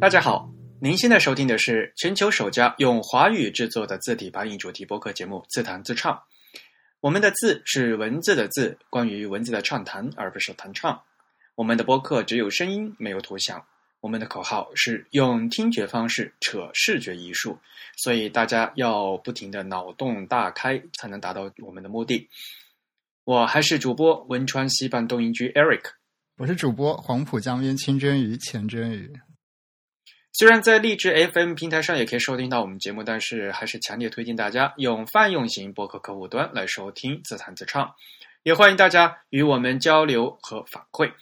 大家好，您现在收听的是全球首家用华语制作的字体排音主题播客节目《自弹自唱》。我们的“字”是文字的“字”，关于文字的畅谈，而不是弹唱。我们的播客只有声音，没有图像。我们的口号是用听觉方式扯视觉艺术，所以大家要不停的脑洞大开，才能达到我们的目的。我还是主播汶川西半东营居 Eric，我是主播黄浦江边清蒸鱼钱蒸鱼。虽然在荔枝 FM 平台上也可以收听到我们节目，但是还是强烈推荐大家用泛用型播客客户端来收听自弹自唱，也欢迎大家与我们交流和反馈。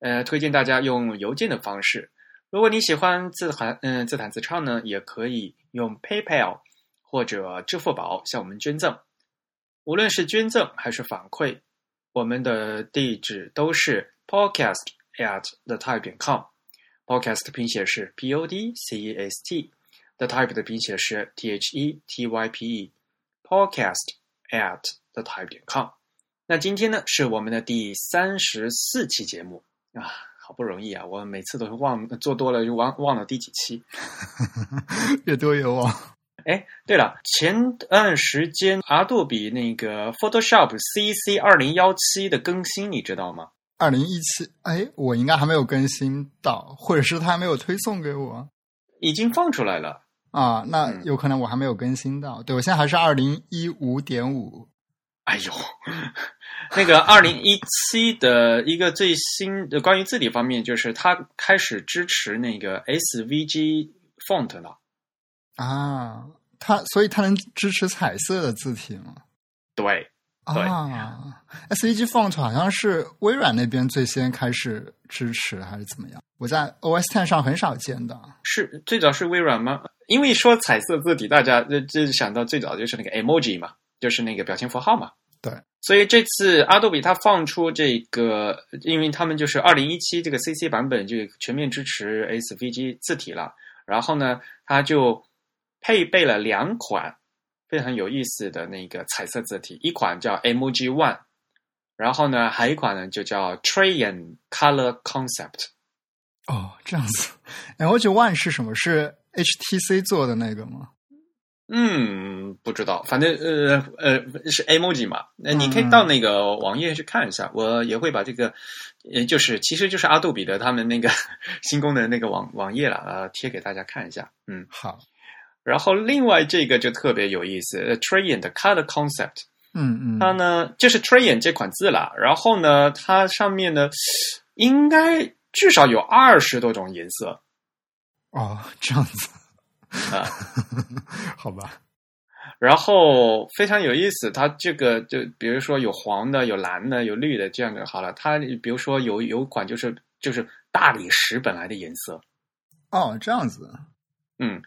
呃，推荐大家用邮件的方式。如果你喜欢自弹嗯自弹自唱呢，也可以用 PayPal 或者支付宝向我们捐赠。无论是捐赠还是反馈，我们的地址都是 podcast at the type.com。Podcast 的拼写是 p o d c e s t，the type 的拼写是 t h e t y p e。podcast at the type 点 com。那今天呢是我们的第三十四期节目啊，好不容易啊，我每次都是忘做多了就忘忘了第几期，越多越忘。哎，对了，前段时间阿杜比那个 Photoshop CC 二零幺七的更新，你知道吗？二零一七，哎，我应该还没有更新到，或者是他还没有推送给我，已经放出来了啊。那有可能我还没有更新到。对我现在还是二零一五点五。哎呦，那个二零一七的一个最新的关于字体方面，就是它开始支持那个 SVG font 了。啊，它所以它能支持彩色的字体吗？对，啊，SVG font 好像是微软那边最先开始支持，还是怎么样？我在 OS Ten 上很少见的。是最早是微软吗？因为说彩色字体，大家这这想到最早就是那个 emoji 嘛，就是那个表情符号嘛。对，所以这次阿杜比它放出这个，因为他们就是二零一七这个 CC 版本就全面支持 SVG 字体了，然后呢，它就。配备了两款非常有意思的那个彩色字体，一款叫 Emoji One，然后呢，还有一款呢就叫 Trayan Color Concept。哦，这样子，Emoji One 是什么？是 HTC 做的那个吗？嗯，不知道，反正呃呃是 Emoji 嘛。那你可以到那个网页去看一下，我也会把这个，呃，就是其实就是阿杜比的他们那个 新功能那个网网页了，呃，贴给大家看一下。嗯，好。然后另外这个就特别有意思，Trayan 的 Color Concept，嗯嗯，它呢就是 Trayan 这款字啦。然后呢，它上面呢应该至少有二十多种颜色。哦，这样子啊，好吧。然后非常有意思，它这个就比如说有黄的、有蓝的、有绿的这样的。好了，它比如说有有款就是就是大理石本来的颜色。哦，这样子，嗯。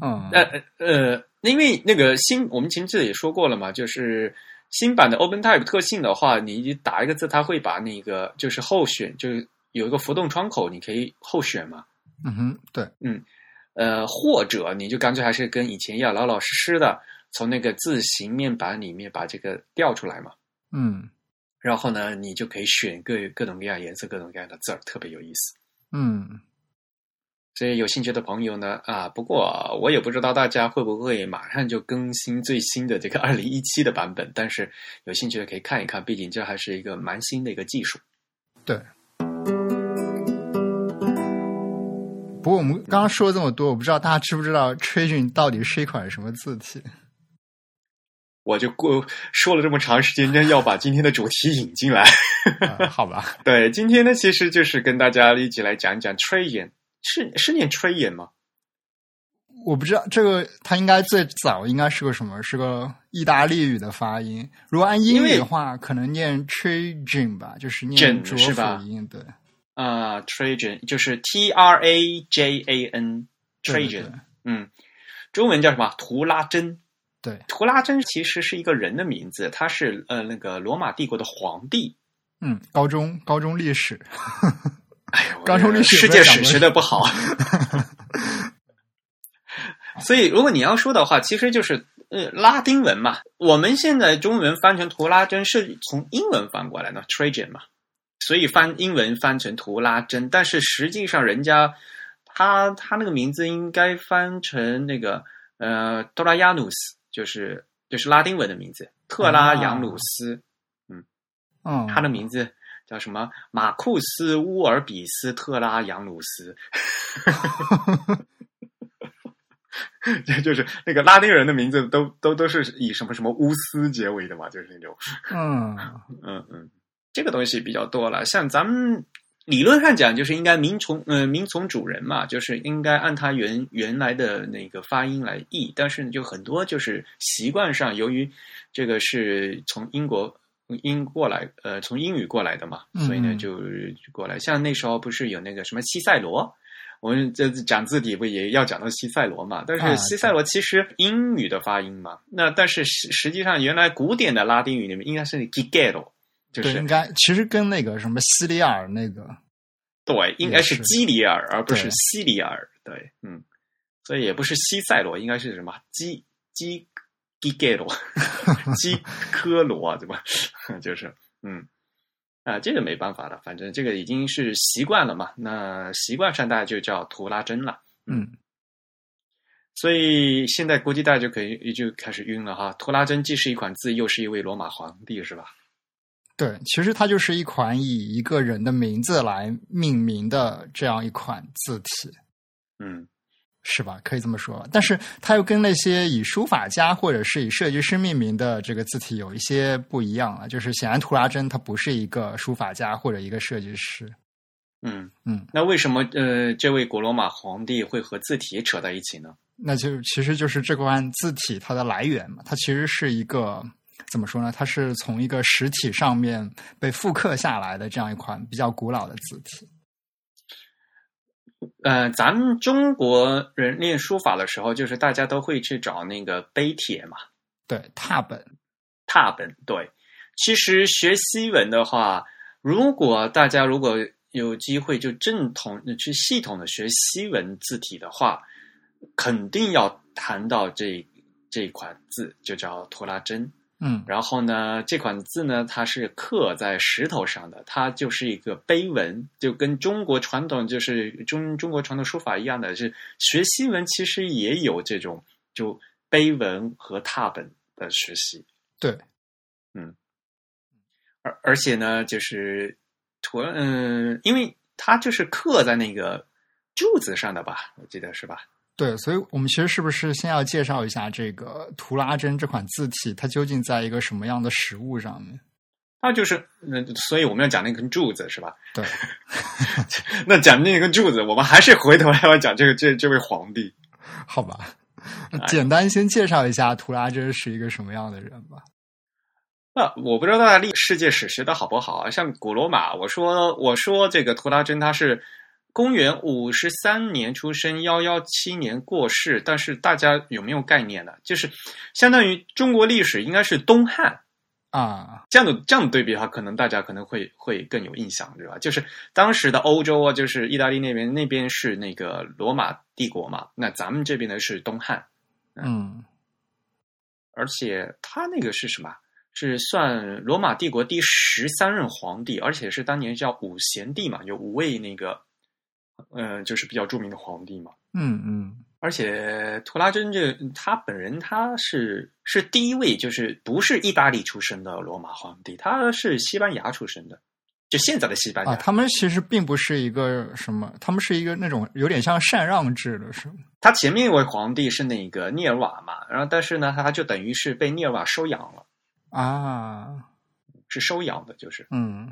嗯，呃呃，因为那个新，我们前期也说过了嘛，就是新版的 OpenType 特性的话，你打一个字，它会把那个就是候选，就是有一个浮动窗口，你可以候选嘛。嗯哼，对，嗯，呃，或者你就干脆还是跟以前一样，老老实实的从那个字形面板里面把这个调出来嘛。嗯，然后呢，你就可以选各各种各样颜色、各种各样的字儿，特别有意思。嗯。所以有兴趣的朋友呢，啊，不过我也不知道大家会不会马上就更新最新的这个二零一七的版本，但是有兴趣的可以看一看，毕竟这还是一个蛮新的一个技术。对。不过我们刚刚说了这么多，我不知道大家知不知道 Trajan 到底是一款什么字体？我就过说了这么长时间，要把今天的主题引进来，好吧？对，今天呢，其实就是跟大家一起来讲讲 Trajan。是是念 Trajan 吗？我不知道这个，它应该最早应该是个什么？是个意大利语的发音。如果按英语的话，可能念 Trajan 吧，就是念浊辅音。对啊，Trajan 就是 T R A J A N，Trajan。嗯，中文叫什么？图拉真。对，图拉真其实是一个人的名字，他是呃那个罗马帝国的皇帝。嗯，高中高中历史。哎呦，高中历史世界史学的不好，所以如果你要说的话，其实就是呃拉丁文嘛。我们现在中文翻成图拉真是从英文翻过来的，Trajan 嘛，所以翻英文翻成图拉真。但是实际上人家他他那个名字应该翻成那个呃，多拉亚努斯，就是就是拉丁文的名字，特拉扬努斯。嗯嗯，他的名字叫什么？马库斯·乌尔比斯·特拉扬鲁斯。这就是那个拉丁人的名字都都都是以什么什么乌斯结尾的嘛，就是那种。嗯嗯嗯，这个东西比较多了。像咱们理论上讲，就是应该名从呃名从主人嘛，就是应该按他原原来的那个发音来译。但是就很多就是习惯上，由于这个是从英国英过来，呃，从英语过来的嘛，所以呢就过来。像那时候不是有那个什么西塞罗。我们这讲字体不也要讲到西塞罗嘛？但是西塞罗其实英语的发音嘛，那但是实实际上原来古典的拉丁语里面应该是 Gigero，就是应该其实跟那个什么西里尔那个对，应该是基里尔而不是西里尔，对，嗯，所以也不是西塞罗，应该是什么基基 Gigero，基科罗对吧？就是嗯。啊，这个没办法了，反正这个已经是习惯了嘛。那习惯上大家就叫图拉真了，嗯。所以现在估计大家就可以就开始晕了哈。图拉真既是一款字，又是一位罗马皇帝，是吧？对，其实它就是一款以一个人的名字来命名的这样一款字体，嗯。是吧？可以这么说，但是它又跟那些以书法家或者是以设计师命名的这个字体有一些不一样啊。就是显然图拉真他不是一个书法家或者一个设计师。嗯嗯，那为什么呃这位古罗马皇帝会和字体扯在一起呢？那就其实就是这款字体它的来源嘛，它其实是一个怎么说呢？它是从一个实体上面被复刻下来的这样一款比较古老的字体。呃，咱们中国人练书法的时候，就是大家都会去找那个碑帖嘛，对，拓本，拓本。对，其实学西文的话，如果大家如果有机会就正统去系统的学西文字体的话，肯定要谈到这这款字，就叫拖拉真。嗯，然后呢，这款字呢，它是刻在石头上的，它就是一个碑文，就跟中国传统就是中中国传统书法一样的，是学西文其实也有这种就碑文和拓本的学习。对，嗯，而而且呢，就是图嗯，因为它就是刻在那个柱子上的吧，我记得是吧？对，所以我们其实是不是先要介绍一下这个图拉真这款字体，它究竟在一个什么样的实物上面？那就是，那所以我们要讲那根柱子是吧？对，那讲那根柱子，我们还是回头来要讲这个这这位皇帝，好吧？简单先介绍一下图拉真是一个什么样的人吧。那我不知道大家历世界史学的好不好啊？像古罗马，我说我说这个图拉真他是。公元五十三年出生，幺幺七年过世。但是大家有没有概念呢？就是相当于中国历史应该是东汉啊，这样的这样的对比的话，可能大家可能会会更有印象，对吧？就是当时的欧洲啊，就是意大利那边那边是那个罗马帝国嘛，那咱们这边呢是东汉，嗯，而且他那个是什么？是算罗马帝国第十三任皇帝，而且是当年叫五贤帝嘛，有五位那个。嗯，就是比较著名的皇帝嘛。嗯嗯，而且图拉真这他本人他是是第一位，就是不是意大利出生的罗马皇帝，他是西班牙出生的，就现在的西班牙。他们其实并不是一个什么，他们是一个那种有点像禅让制的，是吗？他前面一位皇帝是那个涅尔瓦嘛，然后但是呢，他就等于是被涅尔瓦收养了啊，是收养的，就是嗯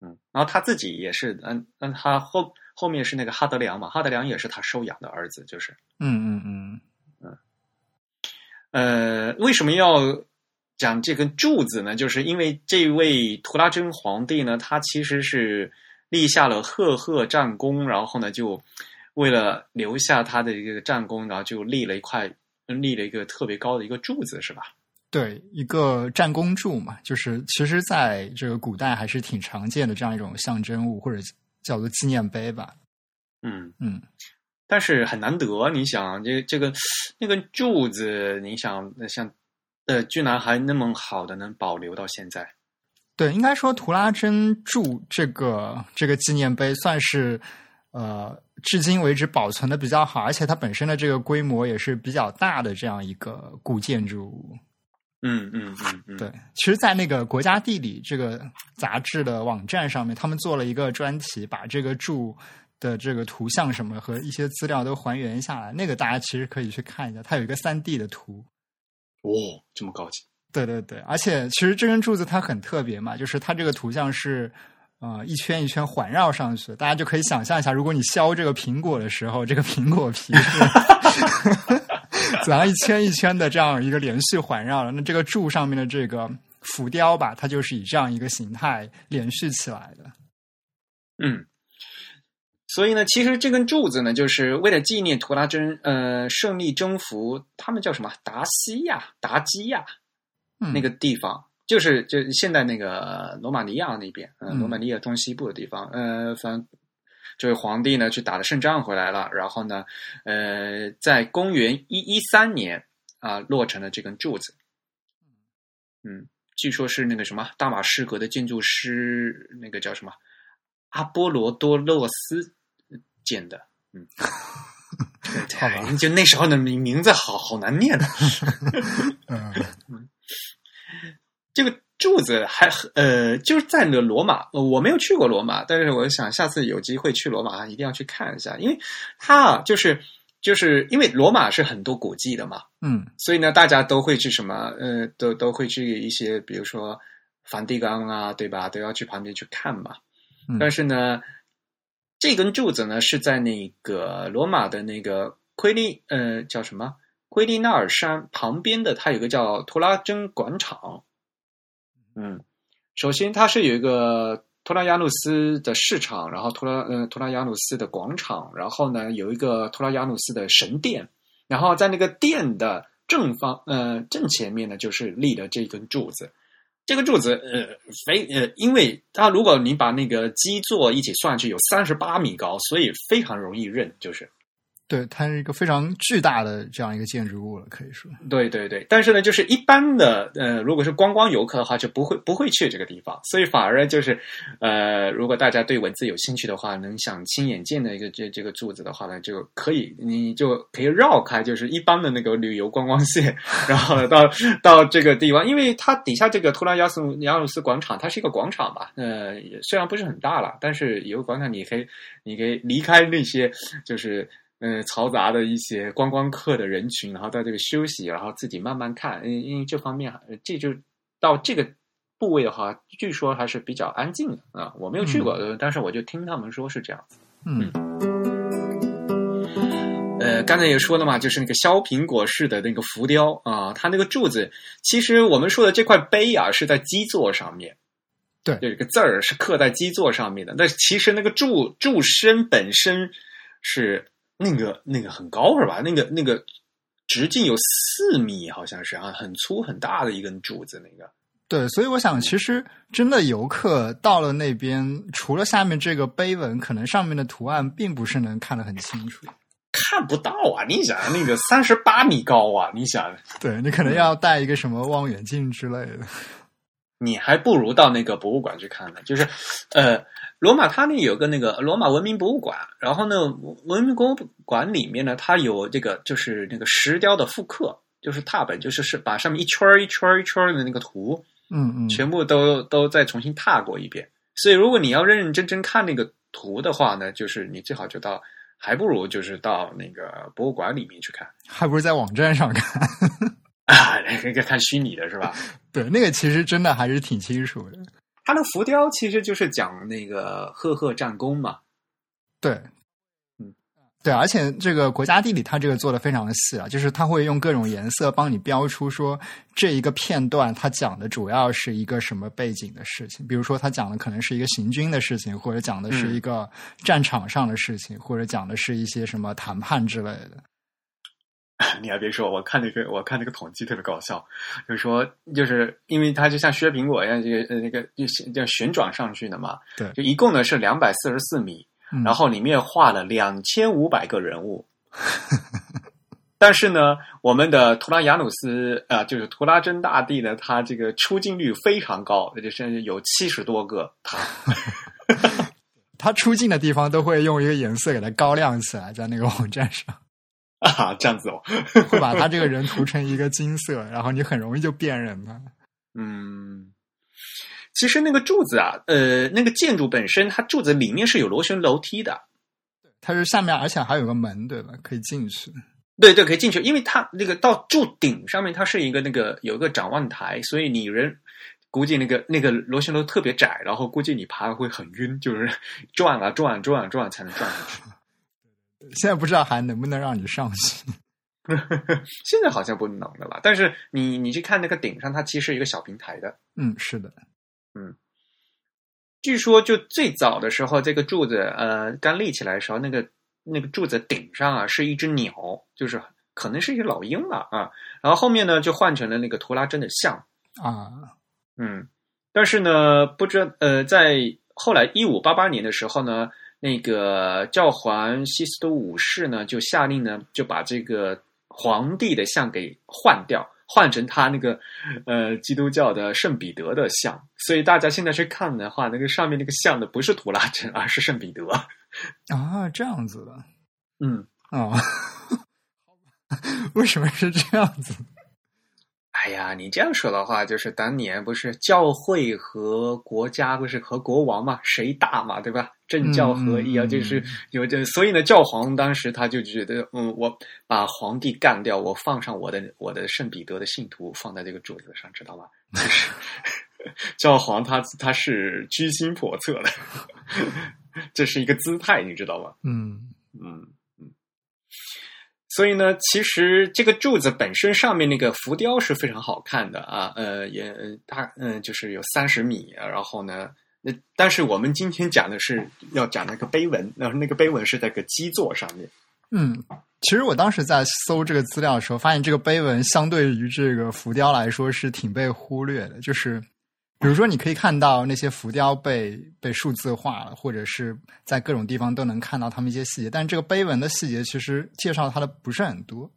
嗯，然后他自己也是，嗯嗯，他后。后面是那个哈德良嘛，哈德良也是他收养的儿子，就是，嗯嗯嗯嗯，呃，为什么要讲这根柱子呢？就是因为这位图拉真皇帝呢，他其实是立下了赫赫战功，然后呢，就为了留下他的一个战功，然后就立了一块，立了一个特别高的一个柱子，是吧？对，一个战功柱嘛，就是其实在这个古代还是挺常见的这样一种象征物，或者。叫做纪念碑吧，嗯嗯，但是很难得。你想，这这个那个柱子，你想像呃，居然还那么好的能保留到现在？对，应该说图拉真柱这个这个纪念碑算是呃，至今为止保存的比较好，而且它本身的这个规模也是比较大的这样一个古建筑物。嗯嗯嗯嗯，对，其实，在那个国家地理这个杂志的网站上面，他们做了一个专题，把这个柱的这个图像什么和一些资料都还原下来。那个大家其实可以去看一下，它有一个三 D 的图。哦，这么高级。对对对，而且其实这根柱子它很特别嘛，就是它这个图像是呃一圈一圈环绕上去的，大家就可以想象一下，如果你削这个苹果的时候，这个苹果皮是怎样一圈一圈的这样一个连续环绕了，那这个柱上面的这个浮雕吧，它就是以这样一个形态连续起来的。嗯，所以呢，其实这根柱子呢，就是为了纪念图拉真呃胜利征服他们叫什么达西亚、达基亚。那个地方就是就现在那个罗马尼亚那边，嗯，罗马尼亚中西部的地方，呃，反这位皇帝呢去打了胜仗回来了，然后呢，呃，在公元一一三年啊落成了这根柱子，嗯，据说是那个什么大马士革的建筑师，那个叫什么阿波罗多洛斯建的，嗯，对，就那时候的名名字好好难念的，嗯。这个柱子还呃，就是在那个罗马，我没有去过罗马，但是我想下次有机会去罗马，一定要去看一下，因为它啊，就是就是因为罗马是很多古迹的嘛，嗯，所以呢，大家都会去什么，呃，都都会去一些，比如说梵蒂冈啊，对吧？都要去旁边去看嘛。但是呢，这根柱子呢是在那个罗马的那个奎利，呃，叫什么？奎利纳尔山旁边的，它有个叫图拉真广场。嗯，首先它是有一个托拉亚努斯的市场，然后托拉呃托拉亚努斯的广场，然后呢有一个托拉亚努斯的神殿，然后在那个殿的正方呃正前面呢就是立的这根柱子，这个柱子呃非呃因为它如果你把那个基座一起算去有三十八米高，所以非常容易认，就是。对，它是一个非常巨大的这样一个建筑物了，可以说。对对对，但是呢，就是一般的呃，如果是观光游客的话，就不会不会去这个地方，所以反而就是呃，如果大家对文字有兴趣的话，能想亲眼见的一个这这个柱子的话呢，就可以你就可以绕开，就是一般的那个旅游观光线，然后到到这个地方，因为它底下这个图拉亚斯亚鲁斯广场，它是一个广场吧，呃，虽然不是很大了，但是有个广场，你可以你可以离开那些就是。嗯，嘈杂的一些观光客的人群，然后在这个休息，然后自己慢慢看。因因为这方面，这就到这个部位的话，据说还是比较安静的啊。我没有去过，但是我就听他们说是这样子。嗯。呃，刚才也说了嘛，就是那个削苹果式的那个浮雕啊，它那个柱子，其实我们说的这块碑啊，是在基座上面。对，有一个字儿是刻在基座上面的。那其实那个柱柱身本身是。那个那个很高是吧？那个那个直径有四米，好像是啊，很粗很大的一根柱子。那个对，所以我想，其实真的游客到了那边，除了下面这个碑文，可能上面的图案并不是能看得很清楚，看不到啊！你想那个三十八米高啊，你想，对你可能要带一个什么望远镜之类的。你还不如到那个博物馆去看呢，就是呃。罗马它那有个那个罗马文明博物馆，然后呢，文明博物馆里面呢，它有这个就是那个石雕的复刻，就是拓本，就是是把上面一圈一圈一圈的那个图，嗯嗯，全部都都再重新拓过一遍。所以如果你要认认真真看那个图的话呢，就是你最好就到，还不如就是到那个博物馆里面去看，还不如在网站上看啊，那个看虚拟的是吧？对，那个其实真的还是挺清楚的。它的浮雕其实就是讲那个赫赫战功嘛，对，嗯，对，而且这个国家地理它这个做的非常的细啊，就是它会用各种颜色帮你标出说这一个片段它讲的主要是一个什么背景的事情，比如说它讲的可能是一个行军的事情，或者讲的是一个战场上的事情，或者讲的是一些什么谈判之类的。你还别说，我看那个，我看那个统计特别搞笑，就是说，就是因为它就像削苹果一样，这个呃那个就叫旋转上去的嘛，对，就一共呢是两百四十四米，然后里面画了两千五百个人物，但是呢，我们的图拉雅努斯啊，就是图拉真大帝呢，他这个出镜率非常高，就是有七十多个他。他出镜的地方都会用一个颜色给它高亮起来，在那个网站上 啊，这样子哦，会把他这个人涂成一个金色，然后你很容易就辨认他。嗯，其实那个柱子啊，呃，那个建筑本身，它柱子里面是有螺旋楼梯的，它是下面，而且还有个门，对吧？可以进去。对对，可以进去，因为它那个到柱顶上面，它是一个那个有一个展望台，所以你人估计那个那个螺旋楼特别窄，然后估计你爬会很晕，就是 转啊转转转才能转上去。现在不知道还能不能让你上去。现在好像不能了吧？但是你你去看那个顶上，它其实是一个小平台的。嗯，是的。嗯，据说就最早的时候，这个柱子呃刚立起来的时候，那个那个柱子顶上啊是一只鸟，就是可能是一只老鹰了啊。然后后面呢就换成了那个图拉真的像啊。嗯，但是呢，不知呃，在后来一五八八年的时候呢，那个教皇西斯都五世呢就下令呢就把这个。皇帝的像给换掉，换成他那个呃基督教的圣彼得的像，所以大家现在去看的话，那个上面那个像的不是图拉真，而是圣彼得啊，这样子的，嗯啊，为什么是这样子？哎呀，你这样说的话，就是当年不是教会和国家不是和国王嘛，谁大嘛，对吧？政教合一啊，就是有这，所以呢，教皇当时他就觉得，嗯，我把皇帝干掉，我放上我的我的圣彼得的信徒放在这个桌子上，知道吗？就是 教皇他他是居心叵测的，这是一个姿态，你知道吗？嗯嗯嗯。所以呢，其实这个柱子本身上面那个浮雕是非常好看的啊，呃，也它嗯就是有三十米，然后呢，那但是我们今天讲的是要讲那个碑文，那那个碑文是在个基座上面。嗯，其实我当时在搜这个资料的时候，发现这个碑文相对于这个浮雕来说是挺被忽略的，就是。比如说，你可以看到那些浮雕被被数字化了，或者是在各种地方都能看到他们一些细节。但这个碑文的细节其实介绍它的不是很多。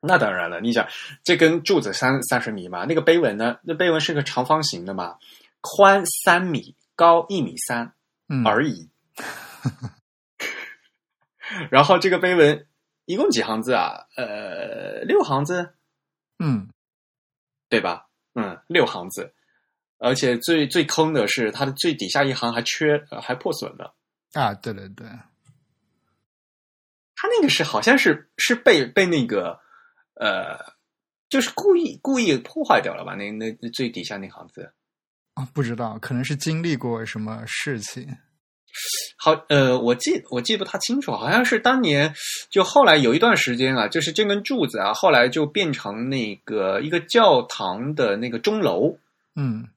那当然了，你想，这根柱子三三十米嘛，那个碑文呢？那碑文是个长方形的嘛，宽三米，高一米三而已。然后这个碑文一共几行字啊？呃，六行字。嗯，对吧？嗯，六行字。而且最最坑的是，它的最底下一行还缺，还破损了。啊，对对对，他那个是好像是是被被那个呃，就是故意故意破坏掉了吧？那那最底下那行字啊，不知道，可能是经历过什么事情。好，呃，我记我记不太清楚，好像是当年就后来有一段时间啊，就是这根柱子啊，后来就变成那个一个教堂的那个钟楼。嗯。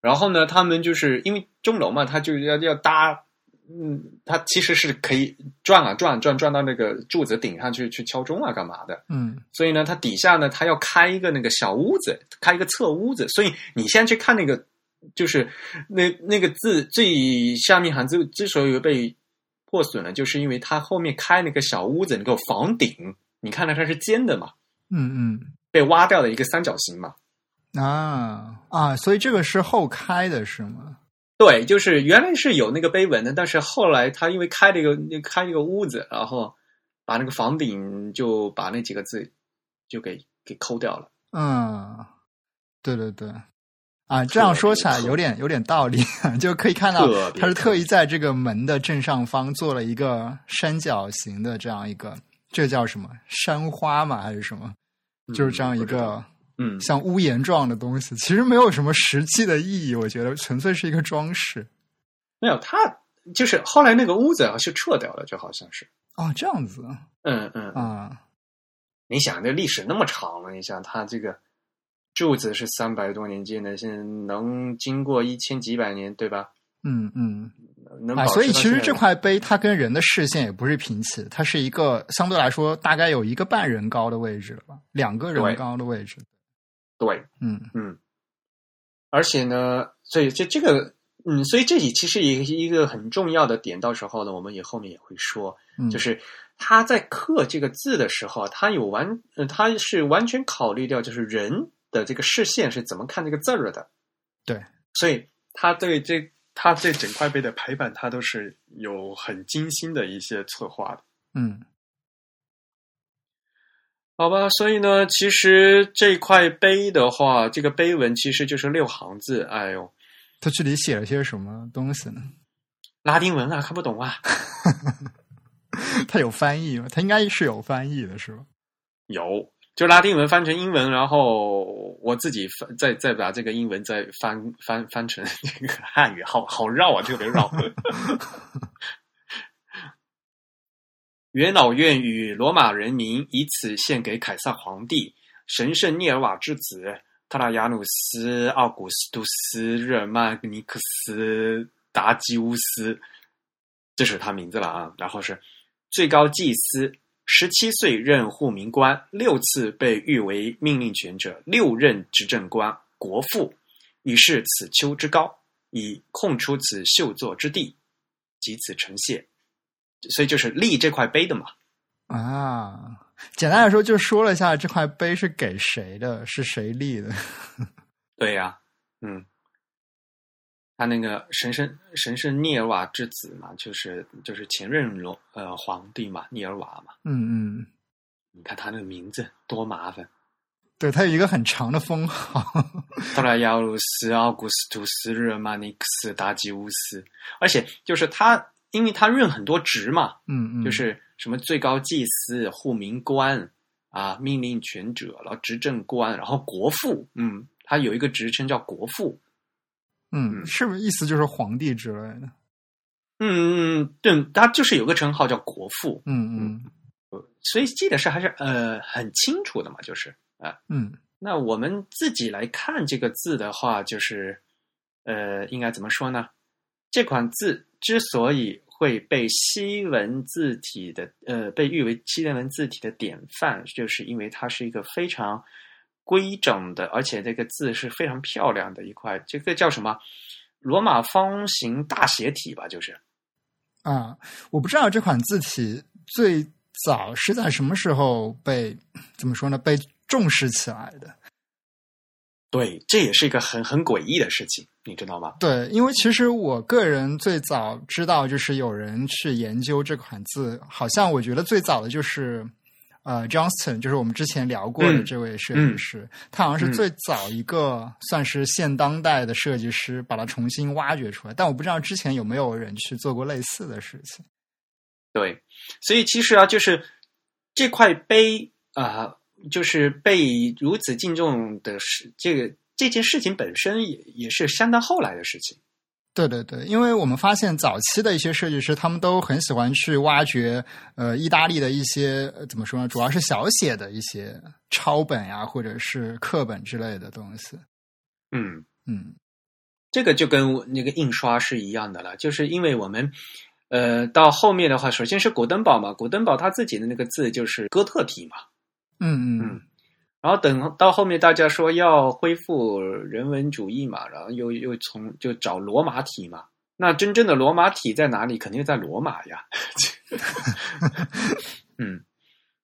然后呢，他们就是因为钟楼嘛，他就要要搭，嗯，他其实是可以转啊转转转到那个柱子顶上去去敲钟啊干嘛的，嗯，所以呢，它底下呢，它要开一个那个小屋子，开一个侧屋子，所以你现在去看那个，就是那那个字最下面行字之所以被破损了，就是因为它后面开那个小屋子，那个房顶，你看到它是尖的嘛，嗯嗯，被挖掉的一个三角形嘛。啊啊！所以这个是后开的，是吗？对，就是原来是有那个碑文的，但是后来他因为开了一个开一个屋子，然后把那个房顶就把那几个字就给给抠掉了。嗯，对对对，啊，这样说起来有点有点道理，就可以看到他是特意在这个门的正上方做了一个三角形的这样一个，这叫什么山花吗？还是什么？就是这样一个。嗯，像屋檐状的东西，其实没有什么实际的意义，我觉得纯粹是一个装饰。没有，它就是后来那个屋子是撤掉了，就好像是。哦，这样子。嗯嗯啊，你想，这历史那么长了，你想它这个柱子是三百多年建的，现在能经过一千几百年，对吧？嗯嗯。啊，所以其实这块碑它跟人的视线也不是平齐，它是一个相对来说大概有一个半人高的位置了吧，两个人高的位置。对，嗯嗯，而且呢，所以这这个，嗯，所以这里其实也是一个很重要的点。到时候呢，我们也后面也会说，就是他在刻这个字的时候，他有完，他是完全考虑掉就是人的这个视线是怎么看这个字儿的。对，所以他对这他这整块碑的排版，他都是有很精心的一些策划的。嗯好吧，所以呢，其实这块碑的话，这个碑文其实就是六行字。哎呦，它具体写了些什么东西呢？拉丁文啊，看不懂啊。它有翻译吗？它应该是有翻译的，是吧？有，就拉丁文翻成英文，然后我自己翻，再再把这个英文再翻翻翻成这个汉语，好好绕啊，特别绕。元老院与罗马人民以此献给凯撒皇帝、神圣涅尔瓦之子特拉亚努斯·奥古斯都斯·日耳曼尼克斯·达基乌斯，这是他名字了啊。然后是最高祭司，十七岁任护民官，六次被誉为命令权者，六任执政官，国父，以是此丘之高，以空出此秀作之地，即此呈现。所以就是立这块碑的嘛。啊，简单来说，就说了一下这块碑是给谁的，是谁立的。对呀、嗯，他那个神圣神圣涅尔瓦之子嘛，就是就是前任罗呃皇帝嘛，涅尔瓦嘛。嗯嗯，你看他那个名字多麻烦，对，他有一个很长的封号。特拉亚鲁斯·奥古斯图斯·日耳曼尼克斯·达吉乌斯，而且就是他，因为他任很多职嘛，嗯嗯，就是什么最高祭司、护民官啊、命令权者，然后执政官，然后国父，嗯，他有一个职称叫国父，嗯，是不是意思就是皇帝之类的？嗯嗯，对，他就是有个称号叫国父，嗯。嗯所以记得是还是呃很清楚的嘛，就是啊、嗯。那我们自己来看这个字的话，就是呃，应该怎么说呢？这款字之所以会被西文字体的呃被誉为西文字体的典范，就是因为它是一个非常规整的，而且这个字是非常漂亮的一块。这个叫什么？罗马方形大写体吧，就是。啊，我不知道这款字体最早是在什么时候被怎么说呢？被重视起来的。对，这也是一个很很诡异的事情，你知道吗？对，因为其实我个人最早知道，就是有人去研究这款字，好像我觉得最早的就是呃，Johnston，就是我们之前聊过的嗯这位设计师，他好像是最早一个算是现当代的设计师，把它重新挖掘出来。但我不知道之前有没有人去做过类似的事情。对，所以其实啊，就是这块碑啊、就是被如此敬重的事，这个这件事情本身也也是相当后来的事情。对对对，因为我们发现早期的一些设计师，他们都很喜欢去挖掘呃意大利的一些、呃怎么说呢，主要是小写的一些抄本呀，或者是课本之类的东西。嗯，嗯这个就跟那个印刷是一样的了，就是因为我们呃到后面的话，首先是古登堡嘛，古登堡他自己的那个字就是哥特体嘛，嗯嗯嗯然后等到后面大家说要恢复人文主义嘛，然后又又从就找罗马体嘛。那真正的罗马体在哪里？肯定在罗马呀。嗯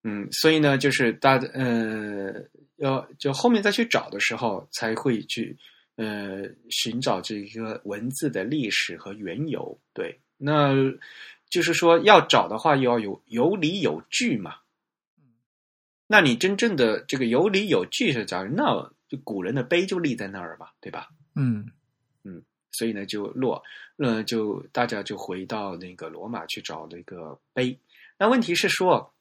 嗯，所以呢，就是大呃要就后面再去找的时候，才会去呃寻找这个文字的历史和缘由。对，那就是说要找的话，要有有理有据嘛。那你真正的这个有理有据是讲，那就古人的碑就立在那儿吧，对吧？嗯嗯所以呢，就落，呃，就大家就回到那个罗马去找那个碑。那问题是说，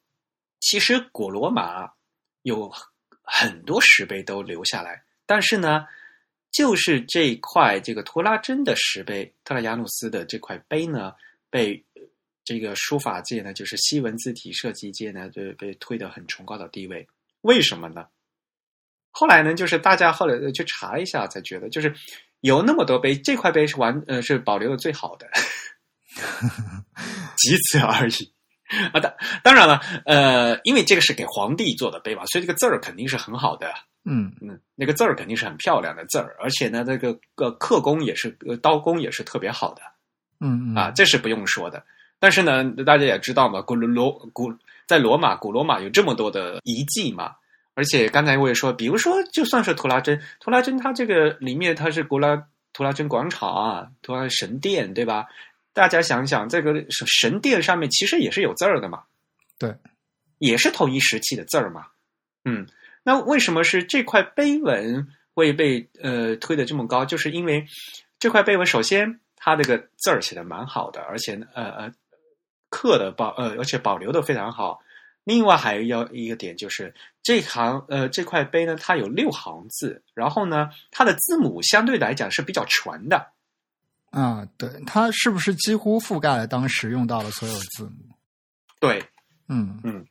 其实古罗马有很多石碑都留下来，但是呢，就是这块这个图拉真的石碑，特拉亚努斯的这块碑呢，被这个书法界呢，就是西文字体设计界呢，就被推得很崇高的地位。为什么呢？后来呢，就是大家后来去查一下，才觉得就是有那么多碑，这块碑是完呃是保留的最好的，仅此而已。啊，当当然了，呃，因为这个是给皇帝做的碑嘛，所以这个字儿肯定是很好的，嗯嗯，那个字儿肯定是很漂亮的字儿，而且呢，那个个刻工也是呃刀工也是特别好的嗯嗯啊，这是不用说的。但是呢，大家也知道嘛，古罗古在罗马，古罗马有这么多的遗迹嘛，而且刚才我也说，比如说，就算是图拉真，图拉真它这个里面它是古拉图拉真广场啊，图拉神殿，对吧？大家想想，这个神殿上面其实也是有字儿的嘛，对，也是同一时期的字儿嘛。嗯，那为什么是这块碑文会被呃推得这么高？就是因为这块碑文首先它这个字儿写的蛮好的，而且呃呃刻的保呃而且保留的非常好。另外还要一个点就是这行呃这块碑呢，它有六行字，然后呢它的字母相对来讲是比较全的。啊，对，它是不是几乎覆盖了当时用到的所有字母？对，嗯嗯，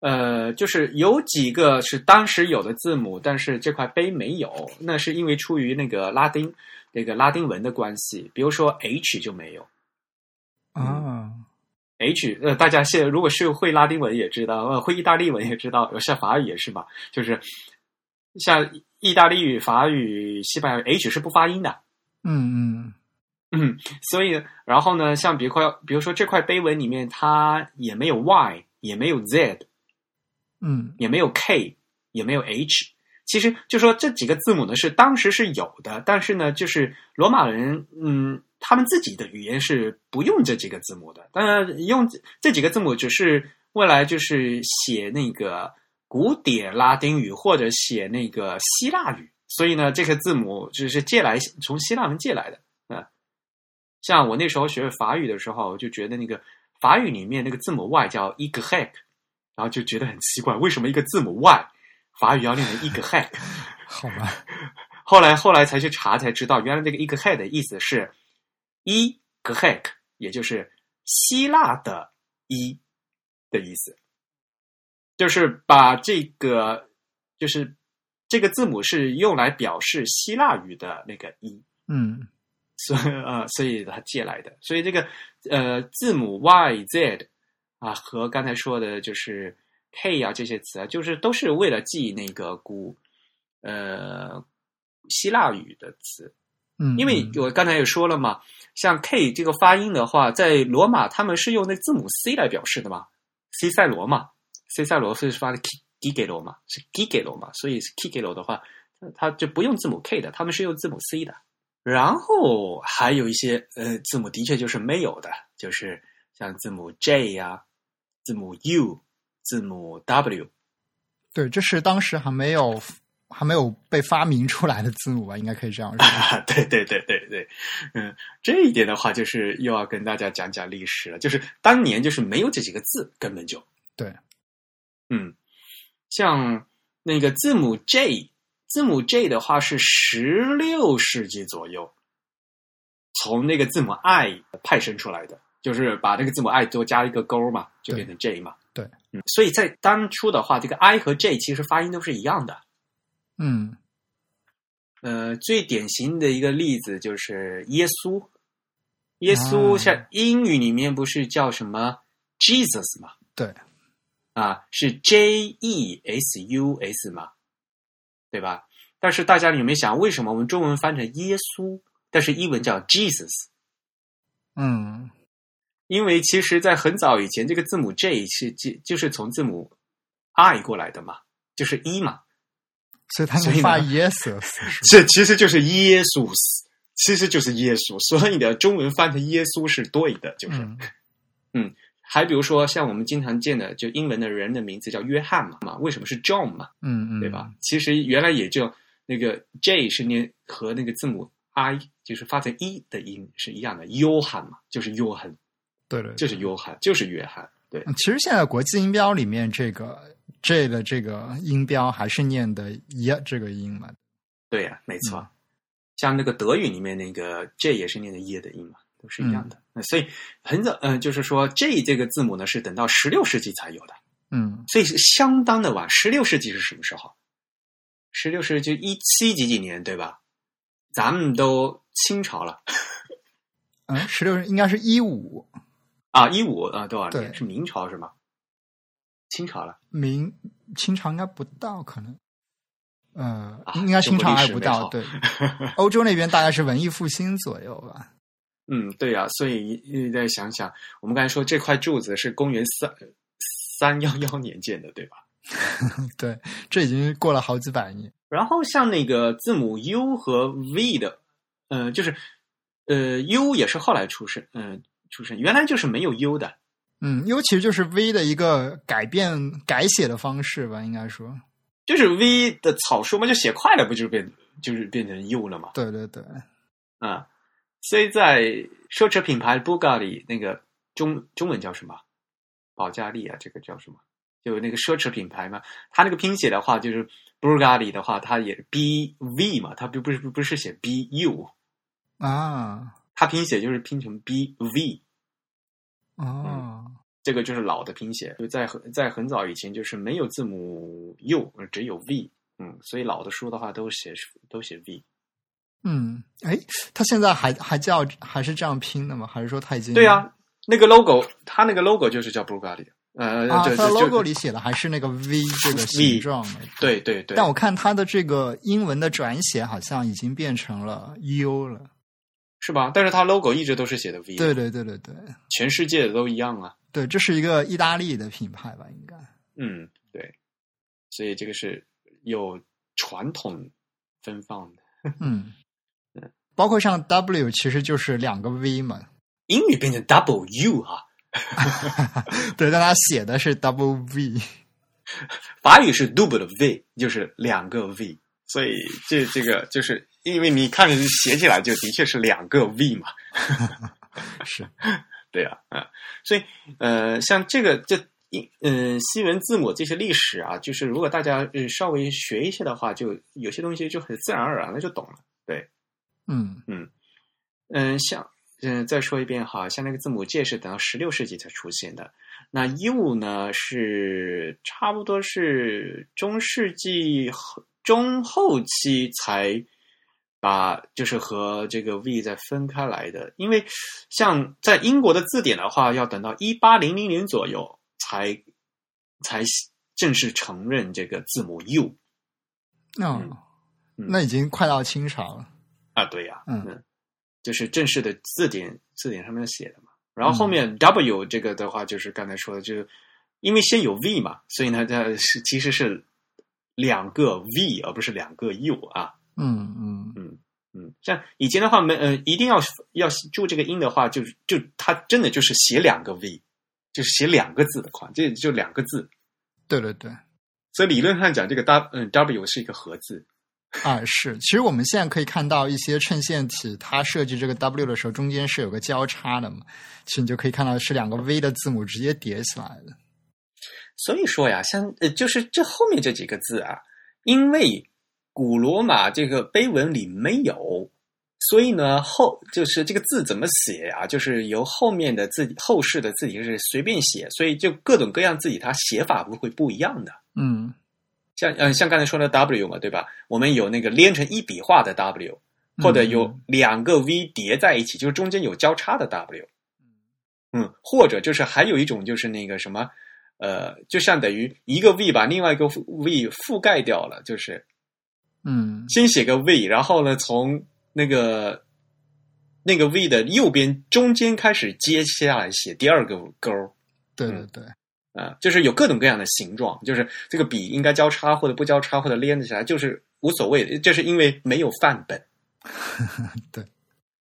呃，就是有几个是当时有的字母，但是这块碑没有，那是因为出于那个拉丁那个拉丁文的关系，比如说 H 就没有啊，H，呃，大家现在如果是会拉丁文也知道，呃，会意大利文也知道，像法语也是嘛，就是像意大利语、法语、西班牙语 H 是不发音的。嗯嗯嗯，所以然后呢，像比如说，比如说这块碑文里面，它也没有 Y，也没有 Z，嗯也没有 K，也没有 H。其实就说这几个字母呢是当时是有的，但是呢，就是罗马人，嗯，他们自己的语言是不用这几个字母的。当然，用这几个字母只是未来就是写那个古典拉丁语或者写那个希腊语，所以呢，这个字母就是借来从希腊文借来的啊。像我那时候学法语的时候，我就觉得那个法语里面那个字母 Y 叫 e g h e c 然后就觉得很奇怪，为什么一个字母 Y 法语要念成 e g h e c 好吧，后来后来才去查才知道，原来这个 e g h e 的意思是 e g h e c 也就是希腊的一的意思，就是把这个就是这个字母是用来表示希腊语的那个一。嗯所以呃，所以他借来的，所以这个呃字母 Y Z 啊和刚才说的就是 K 啊这些词啊，就是都是为了记那个古呃希腊语的词，嗯，因为我刚才也说了嘛，像 K 这个发音的话，在罗马他们是用那字母 C 来表示的嘛，C 塞罗嘛，C 塞罗是发的 G G 罗嘛，是 G G 罗嘛，所以 G G 罗的话，它就不用字母 K 的，他们是用字母 C 的。然后还有一些呃字母的确就是没有的，就是像字母 J 呀、字母 U、字母 W。对，这是当时还没有还没有被发明出来的字母吧，应该可以这样说。啊，对对对对对，嗯，这一点的话，就是又要跟大家讲讲历史了。就是当年就是没有这几个字，根本就对，嗯，像那个字母 J，字母 J 的话是十六世纪左右从那个字母 I 派生出来的，就是把这个字母 I 多加一个勾嘛，就变成 J 嘛。对嗯，所以在当初的话，这个 I 和 J 其实发音都是一样的。嗯呃，最典型的一个例子就是耶稣，耶稣啊像英语里面不是叫什么 Jesus 嘛？对，啊，是 J E S U S 嘛，对吧？但是大家有没有想，为什么我们中文翻成耶稣，但是英文叫 Jesus？嗯因为其实，在很早以前，这个字母 J 是就就是从字母 I 过来的嘛，就是一嘛，所以他们发耶稣这其实就是耶稣，其实就是耶稣，所以你的中文翻成耶稣是对的，就是。嗯还比如说，像我们经常见的，就英文的人的名字叫约翰嘛，嘛，为什么是 John 嘛，嗯嗯，对吧？？其实原来也就那个 J 是念和那个字母 I 就是发成 e 的音是一样的，约翰嘛，就是约翰，对对，就是约翰，就是约翰，对，嗯其实现在国际音标里面这个 J 的这个音标还是念的耶这个音嘛。对呀、没错。嗯像那个德语里面那个 J 也是念的耶的音嘛，都是一样的。那所以很早，嗯、就是说 J 这个字母呢是等到十六世纪才有的，嗯所以是相当的晚。十六世纪是什么时候？十六世纪一七几几年，对吧？咱们都清朝了嗯，十六应该是一五啊，一五啊多少年？是明朝是吗？清朝了明清朝应该不到，可能。呃，啊应该清朝还不到，对，欧洲那边大概是文艺复兴左右吧。嗯，对呀、所以你再想想，我们刚才说这块柱子是公元三三幺幺年建的，对吧？对，这已经过了好几百年。然后像那个字母 U 和 V 的呃，就是呃，U 也是后来出生，嗯、出生，原来就是没有 U 的，嗯，U 其实就是 V 的一个改变改写的方式吧，应该说，就是 V 的草书嘛，就写快了，不就变就是变成 U 了嘛？对对对，啊，所以在奢侈品牌 Bugatti 那个中中文叫什么？保加利亚这个叫什么？就那个奢侈品牌嘛，它那个拼写的话，就是 Bugatti 的话，它也 B V 嘛，它不不是不是写 B U，啊，它拼写就是拼成 B V，哦，这个就是老的拼写，就在很在很早以前就是没有字母 U，只有 V，嗯，所以老的书的话都写都写 V。嗯，哎，它现在还还叫还是这样拼的吗？还是说它已经对啊，那个 logo，它那个 logo 就是叫 Bugatti，呃，啊，它的就就 logo 里写的还是那个 V 这个形状的。对对对，但我看它的这个英文的转写好像已经变成了 U 了。是吧？但是它 logo 一直都是写的 V，对对对对对全世界的都一样啊。对，这是一个意大利的品牌吧？应该。嗯，对，所以这个是有传统分放的。嗯，包括像 W 其实就是两个 V 嘛。英语变成 double U 哈、对，但他写的是 double V。法语是 double V，就是两个 V，所以这这个就是因为你看着写起来就的确是两个 V 嘛。是，对啊，啊，所以呃，像这个这英嗯、西文字母这些历史啊，就是如果大家呃稍微学一些的话，就有些东西就很自然而然的就懂了。对，嗯嗯嗯，像嗯、再说一遍哈，像那个字母 J 是等到十六世纪才出现的，那 U 呢是差不多是中世纪中后期才把就是和这个 V 再分开来的，因为像在英国的字典的话，要等到一八零零年左右才才正式承认这个字母 U 哦，嗯那已经快到清朝了。啊，对呀、嗯就是正式的字典字典上面写的嘛。然后后面 W 这个的话，就是刚才说的，就是因为先有 V 嘛，所以呢，它是其实是两个 V 而不是两个 U 啊。嗯嗯嗯嗯，像以前的话，没呃，一定要要注这个音的话，就就它真的就是写两个 V，就是写两个字的款，这就两个字。对对对。所以理论上讲，这个 W 嗯 W 是一个合字。啊，是，其实我们现在可以看到一些衬线体，它设计这个 W 的时候，中间是有个交叉的嘛，其实你就可以看到是两个 V 的字母直接叠起来的。所以说呀，像呃，就是这后面这几个字啊，因为古罗马这个碑文里没有，所以呢后就是这个字怎么写啊？就是由后面的字后世的字体是随便写，所以就各种各样字体它写法不会不一样的。嗯像嗯、呃，像刚才说的 W 嘛，对吧？我们有那个连成一笔画的 W，或者有两个 V 叠在一起，就是中间有交叉的 W。嗯，或者就是还有一种就是那个什么，呃，就像等于一个 V 把另外一个 V 覆盖掉了，就是嗯先写个 V，然后呢从那个那个 V 的右边中间开始接下来写第二个勾儿。对对对，啊，就是有各种各样的形状，就是这个笔应该交叉或者不交叉或者连着起来，就是无所谓的，这是因为没有范本。对，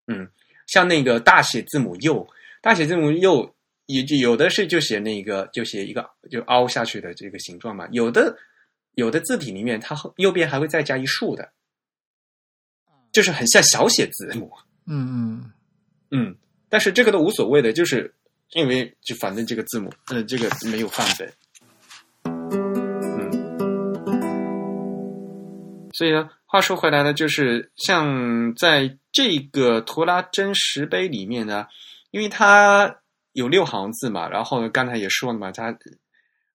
嗯，像那个大写字母右，大写字母右也就有的是就写那个就写一个就凹下去的这个形状嘛，有的有的字体里面它后右边还会再加一竖的，就是很像小写字母。嗯嗯。嗯，但是这个都无所谓的，就是因为就反正这个字母，呃，这个没有范本，嗯，所以呢，话说回来呢，就是像在这个图拉真石碑里面呢，因为它有六行字嘛，然后呢，刚才也说了嘛，它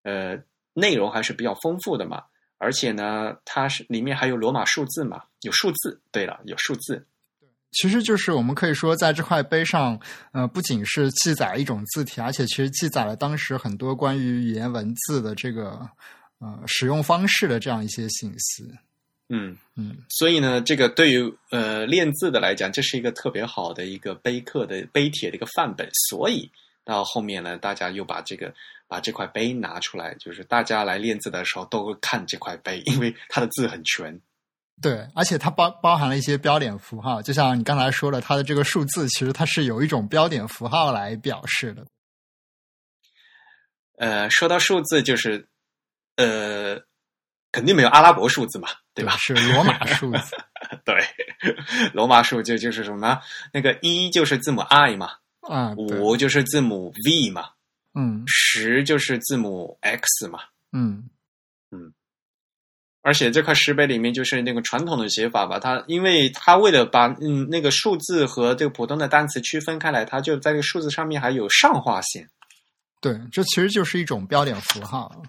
呃内容还是比较丰富的嘛，而且呢，它是里面还有罗马数字嘛，有数字，对了，有数字，其实就是我们可以说，在这块碑上，呃，不仅是记载一种字体，而且其实记载了当时很多关于语言文字的这个呃使用方式的这样一些信息。嗯。嗯所以呢，这个对于呃练字的来讲，这是一个特别好的一个碑刻的碑帖的一个范本。所以到后面呢，大家又把这个把这块碑拿出来，就是大家来练字的时候都会看这块碑，因为它的字很全。对，而且它包包含了一些标点符号，就像你刚才说的，它的这个数字其实它是有一种标点符号来表示的。呃，说到数字，就是呃，肯定没有阿拉伯数字嘛，对吧？是罗马数字。对，罗马数字就是什么？那个一就是字母 I 嘛，啊，五就是字母 V 嘛，嗯，十就是字母 X 嘛，嗯嗯。而且这块石碑里面就是那个传统的写法吧，它因为它为了把嗯那个数字和这个普通的单词区分开来，它就在这个数字上面还有上划线。对，这其实就是一种标点符号。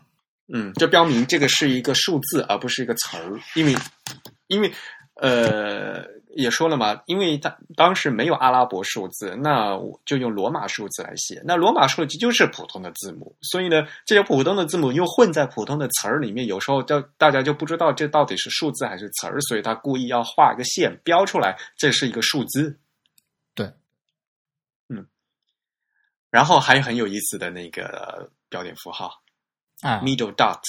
嗯，这标明这个是一个数字，而不是一个词儿，因为因为呃也说了嘛，因为他当时没有阿拉伯数字，那我就用罗马数字来写。那罗马数字就是普通的字母，所以呢，这些普通的字母又混在普通的词儿里面，有时候就大家就不知道这到底是数字还是词儿，所以他故意要画一个线标出来，这是一个数字。对，嗯，然后还有很有意思的那个标点符号。啊，middle dot，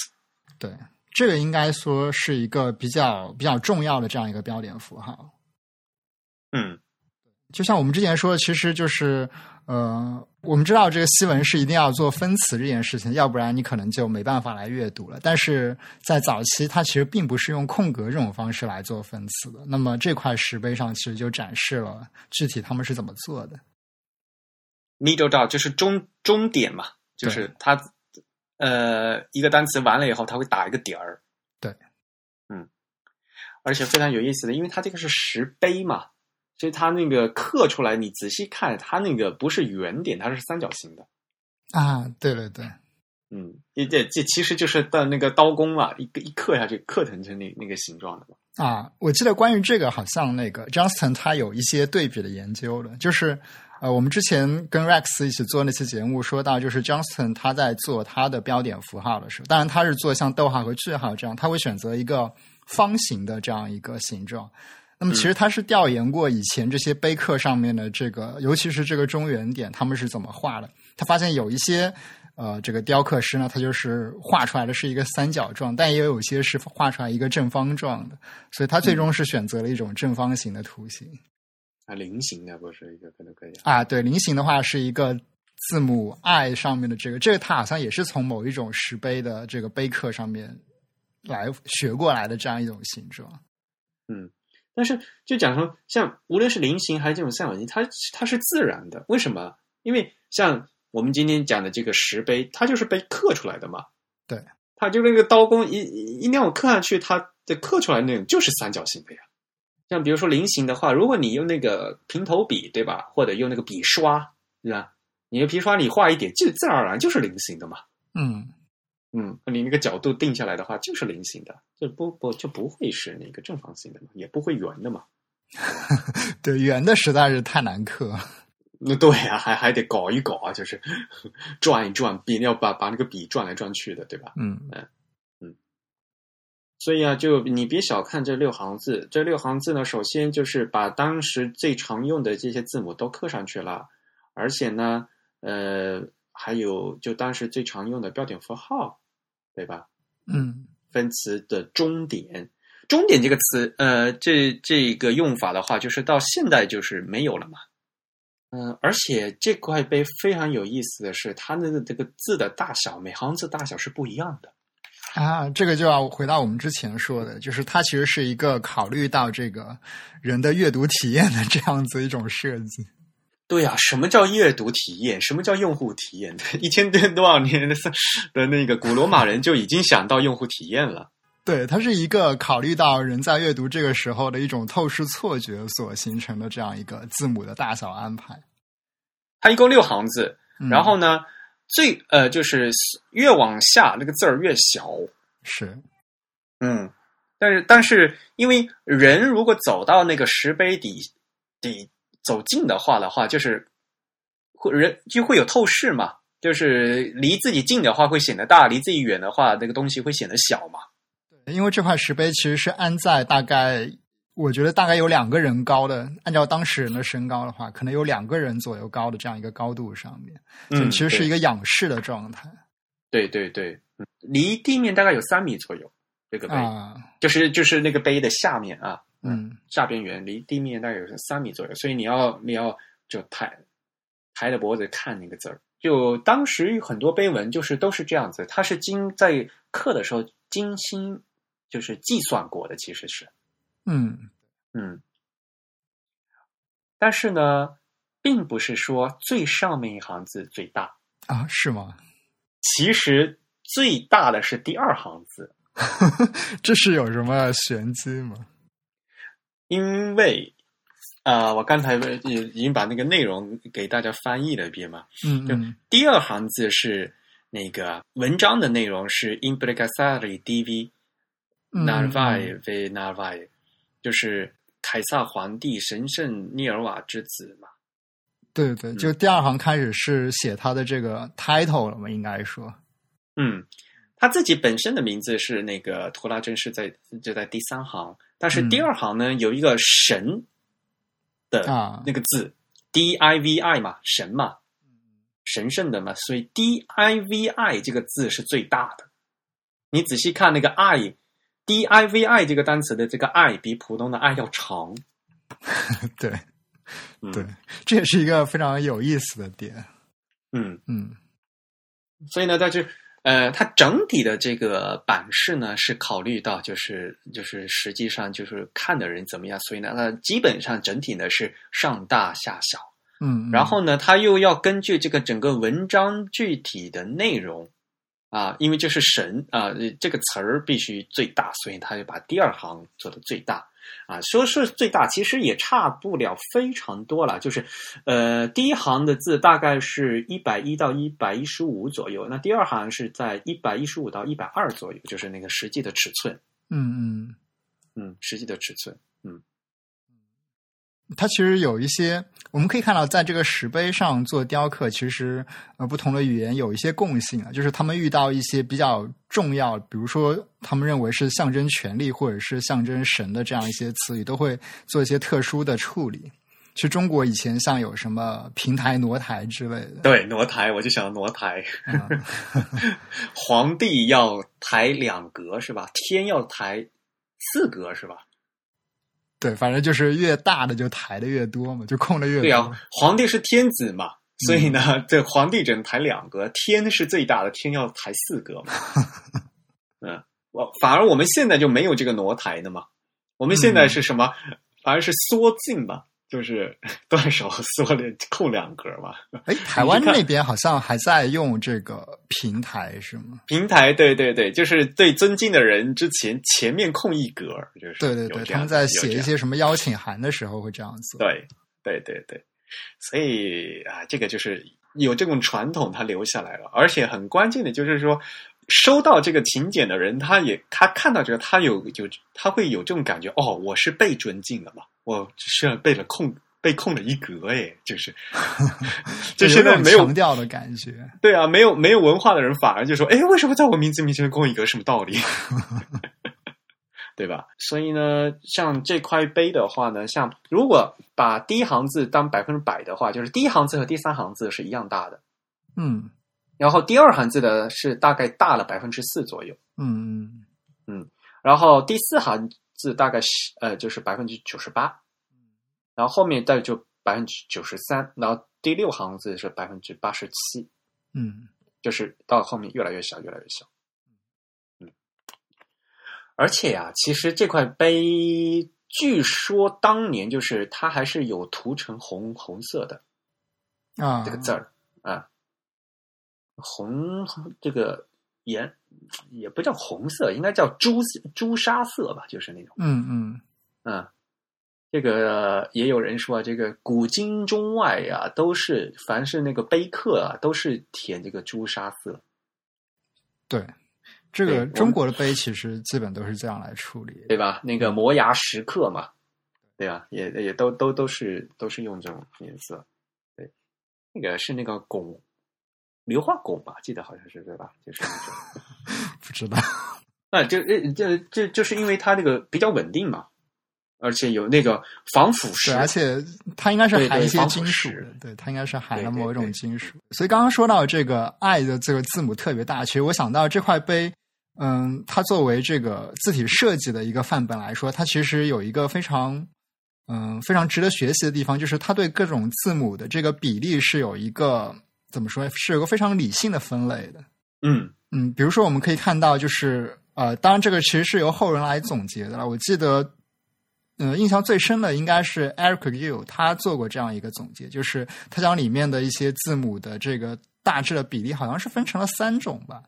对，这个应该说是一个比较比较重要的这样一个标点符号。嗯，就像我们之前说的，其实就是呃，我们知道这个西文是一定要做分词这件事情，要不然你可能就没办法来阅读了。但是在早期，它其实并不是用空格这种方式来做分词的。那么这块石碑上其实就展示了具体他们是怎么做的。middle dot 就是终终点嘛，就是它。呃，一个单词完了以后，它会打一个点儿。对，嗯，而且非常有意思的，因为它这个是石碑嘛，所以它那个刻出来，你仔细看，它那个不是圆点，它是三角形的。啊，对对对，嗯，这这其实就是的那个刀工啊，一个一刻下去，刻成成那那个形状的嘛。啊，我记得关于这个，好像那个 Johnston 他有一些对比的研究的，就是。呃，我们之前跟 Rex 一起做那期节目，说到就是 Johnston 他在做他的标点符号的时候，当然他是做像逗号和句号这样，他会选择一个方形的这样一个形状。那么其实他是调研过以前这些碑刻上面的这个，尤其是这个中原点，他们是怎么画的。他发现有一些呃这个雕刻师呢，他就是画出来的是一个三角状，但也有一些是画出来一个正方状的，所以他最终是选择了一种正方形的图形。啊，菱形的不是一个可能可以啊？对，菱形的话是一个字母 I 上面的这个，这个它好像也是从某一种石碑的这个碑刻上面来学过来的这样一种形状。嗯，但是就讲说，像无论是菱形还是这种三角形，它它是自然的。为什么？因为像我们今天讲的这个石碑，它就是被刻出来的嘛。对，它就那个刀工一一那样刻下去，它的刻出来那种就是三角形的呀。像比如说菱形的话，如果你用那个平头笔，对吧？或者用那个笔刷，对吧？你的笔刷你画一点，就自然而然就是菱形的嘛。嗯嗯，你那个角度定下来的话，就是菱形的，就不不就不会是那个正方形的嘛，也不会圆的嘛。对，圆的实在是太难刻。那对呀，还还得搞一搞啊，就是 转一转笔，要把把那个笔转来转去的，对吧？嗯嗯。所以啊，就你别小看这六行字，这六行字呢，首先就是把当时最常用的这些字母都刻上去了，而且呢，呃，还有就当时最常用的标点符号，对吧？嗯，分词的终点，终点这个词，呃，这这个用法的话，就是到现在就是没有了嘛。嗯，而且这块碑非常有意思的是，它那个这个字的大小，每行字大小是不一样的。啊，这个就要回到我们之前说的，就是它其实是一个考虑到这个人的阅读体验的这样子一种设计。对呀，什么叫阅读体验？什么叫用户体验？一千多多少年的的那个古罗马人就已经想到用户体验了。对，它是一个考虑到人在阅读这个时候的一种透视错觉所形成的这样一个字母的大小安排。它一共六行字，然后呢？最呃，就是越往下那个字儿越小，是，嗯，但是但是，因为人如果走到那个石碑底底走近的话的话，就是会人就会有透视嘛，就是离自己近的话会显得大，离自己远的话那个东西会显得小嘛。对，因为这块石碑其实是安在大概。我觉得大概有两个人高的，按照当事人的身高的话，可能有两个人左右高的这样一个高度上面，嗯，其实是一个仰视的状态。对对对，离地面大概有三米左右，这个碑，啊，就是就是那个碑的下面啊，嗯下边缘离地面大概有三米左右，所以你要你要就抬抬着脖子看那个字儿。就当时很多碑文就是都是这样子，它是经在刻的时候精心就是计算过的，其实是嗯嗯，但是呢，并不是说最上面一行字最大，啊，是吗？其实最大的是第二行字，这是有什么玄机吗？因为啊、呃我刚才已已经把那个内容给大家翻译了一遍嘛。嗯嗯。就第二行字是那个文章的内容是 impregasari divi 嗯 narvae ve narvae，就是凯撒皇帝神圣涅尔瓦之子嘛。对对，就第二行开始是写他的这个 title 了嘛，应该说，嗯，他自己本身的名字是那个图拉真是在就在第三行，但是嗯。第二行呢、有一个神的啊。那个字、D I V I 嘛，神嘛，神圣的嘛，所以 D I V I 这个字是最大的。你仔细看那个 I。D I V I 这个单词的这个 I 比普通的 I 要长，对。嗯、对，这也是一个非常有意思的点。嗯，嗯。所以呢，它就呃，它整体的这个版式呢是考虑到就是就是实际上就是看的人怎么样，所以呢，它基本上整体呢是上大下小，嗯，嗯。然后呢，它又要根据这个整个文章具体的内容啊，因为这是神啊，这个词儿必须最大，所以它就把第二行做的最大啊。说是最大，其实也差不了非常多了，就是呃，第一行的字大概是一百一到一百一十五左右，那第二行是在一百一十五到一百二左右，就是那个实际的尺寸，嗯嗯，嗯，实际的尺寸，它其实有一些，我们可以看到，在这个石碑上做雕刻，其实呃不同的语言有一些共性啊，就是他们遇到一些比较重要，比如说他们认为是象征权力或者是象征神的这样一些词语，都会做一些特殊的处理。其实中国以前像有什么平台挪台之类的，对，挪台，我就想挪台。嗯 皇帝要抬两格是吧？天要抬四格是吧？对，反正就是越大的就抬的越多嘛，就空的越多。对啊，皇帝是天子嘛，所以呢，这皇帝只能抬两格，天是最大的，天要抬四格嘛。嗯，我反而我们现在就没有这个挪台的嘛，我们现在是什么？反而是缩进嘛，就是 断手缩了空两格嘛。哎，台湾那边好像还在用这个平台是吗？平台，对对对，就是对尊敬的人之前前面空一格，就是对对对，他们在写一些什么邀请函的时候会这样子。对，对对对，所以啊，这个就是有这种传统，它留下来了，而且很关键的就是说，收到这个请柬的人，他也他看到这个，他有有他会有这种感觉，哦，我是被尊敬的嘛，我是被了空被空了一格，哎，就是就现在没有强调的感觉。对啊，没有没有文化的人反而就说，哎，为什么在我名字面前空一格？什么道理？对吧？所以呢，像这块碑的话呢，像如果把第一行字当百分之百的话，就是第一行字和第三行字是一样大的，嗯然后第二行字的是大概大了百分之四左右，嗯嗯然后第四行字大概是呃就是百分之九十八，然后后面大概就百分之九十三，然后第六行字是百分之八十七，嗯。就是到后面越来越小，越来越小。嗯，而且呀、其实这块碑，据说当年就是它还是有涂成红红色的啊，这个字儿。啊，红这个颜也不叫红色，应该叫朱朱砂色吧，就是那种。嗯嗯嗯，这个也有人说啊，这个古今中外呀、都是凡是那个碑刻啊，都是填这个朱砂色。对，这个中国的碑其实基本都是这样来处理。对吧？那个摩崖石刻嘛，对吧？也也都都都是都是用这种颜色。对，那个是那个汞，硫化汞吧，记得好像是对吧？就是，不知道。那就这这这就是因为它那个比较稳定嘛，而且有那个防腐蚀对，，而且它应该是含一些金属的，对，它应该是含了某一种对金属。所以刚刚说到这个“爱”的这个字母特别大，其实我想到这块碑，嗯，它作为这个字体设计的一个范本来说，它其实有一个非常嗯非常值得学习的地方，就是它对各种字母的这个比例是有一个怎么说，是有个非常理性的分类的。嗯嗯，比如说我们可以看到，就是呃，当然这个其实是由后人来总结的了。我记得，嗯，印象最深的应该是 Eric Gill，他做过这样一个总结，就是他将里面的一些字母的这个大致的比例，好像是分成了三种吧。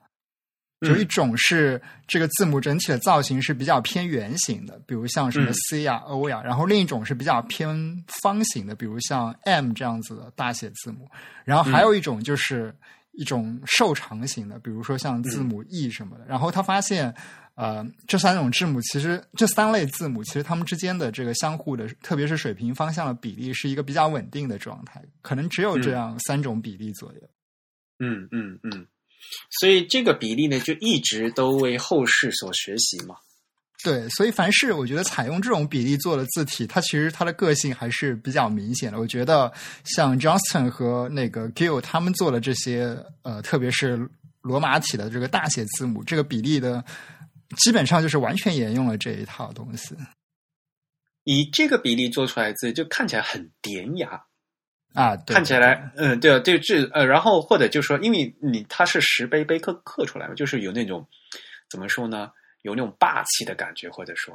就一种是这个字母整体的造型是比较偏圆形的，比如像什么 C 呀、O 呀，然后另一种是比较偏方形的，比如像 M 这样子的大写字母，然后还有一种就是一种瘦长型的，比如说像字母 E 什么的。然后他发现，呃，这三种字母其实这三类字母其实它们之间的这个相互的，特别是水平方向的比例是一个比较稳定的状态，可能只有这样三种比例左右。嗯嗯嗯。所以这个比例呢，就一直都为后世所学习嘛。对，所以凡是我觉得采用这种比例做的字体，它其实它的个性还是比较明显的。我觉得像 Johnston 和那个 Gill 他们做的这些，呃，特别是罗马体的这个大写字母，这个比例的基本上就是完全沿用了这一套东西。以这个比例做出来字，就看起来很典雅。啊，看起来，嗯，对啊，对，这呃，然后或者就是说，因为你它是石碑碑刻刻出来嘛，就是有那种怎么说呢，有那种霸气的感觉，或者说，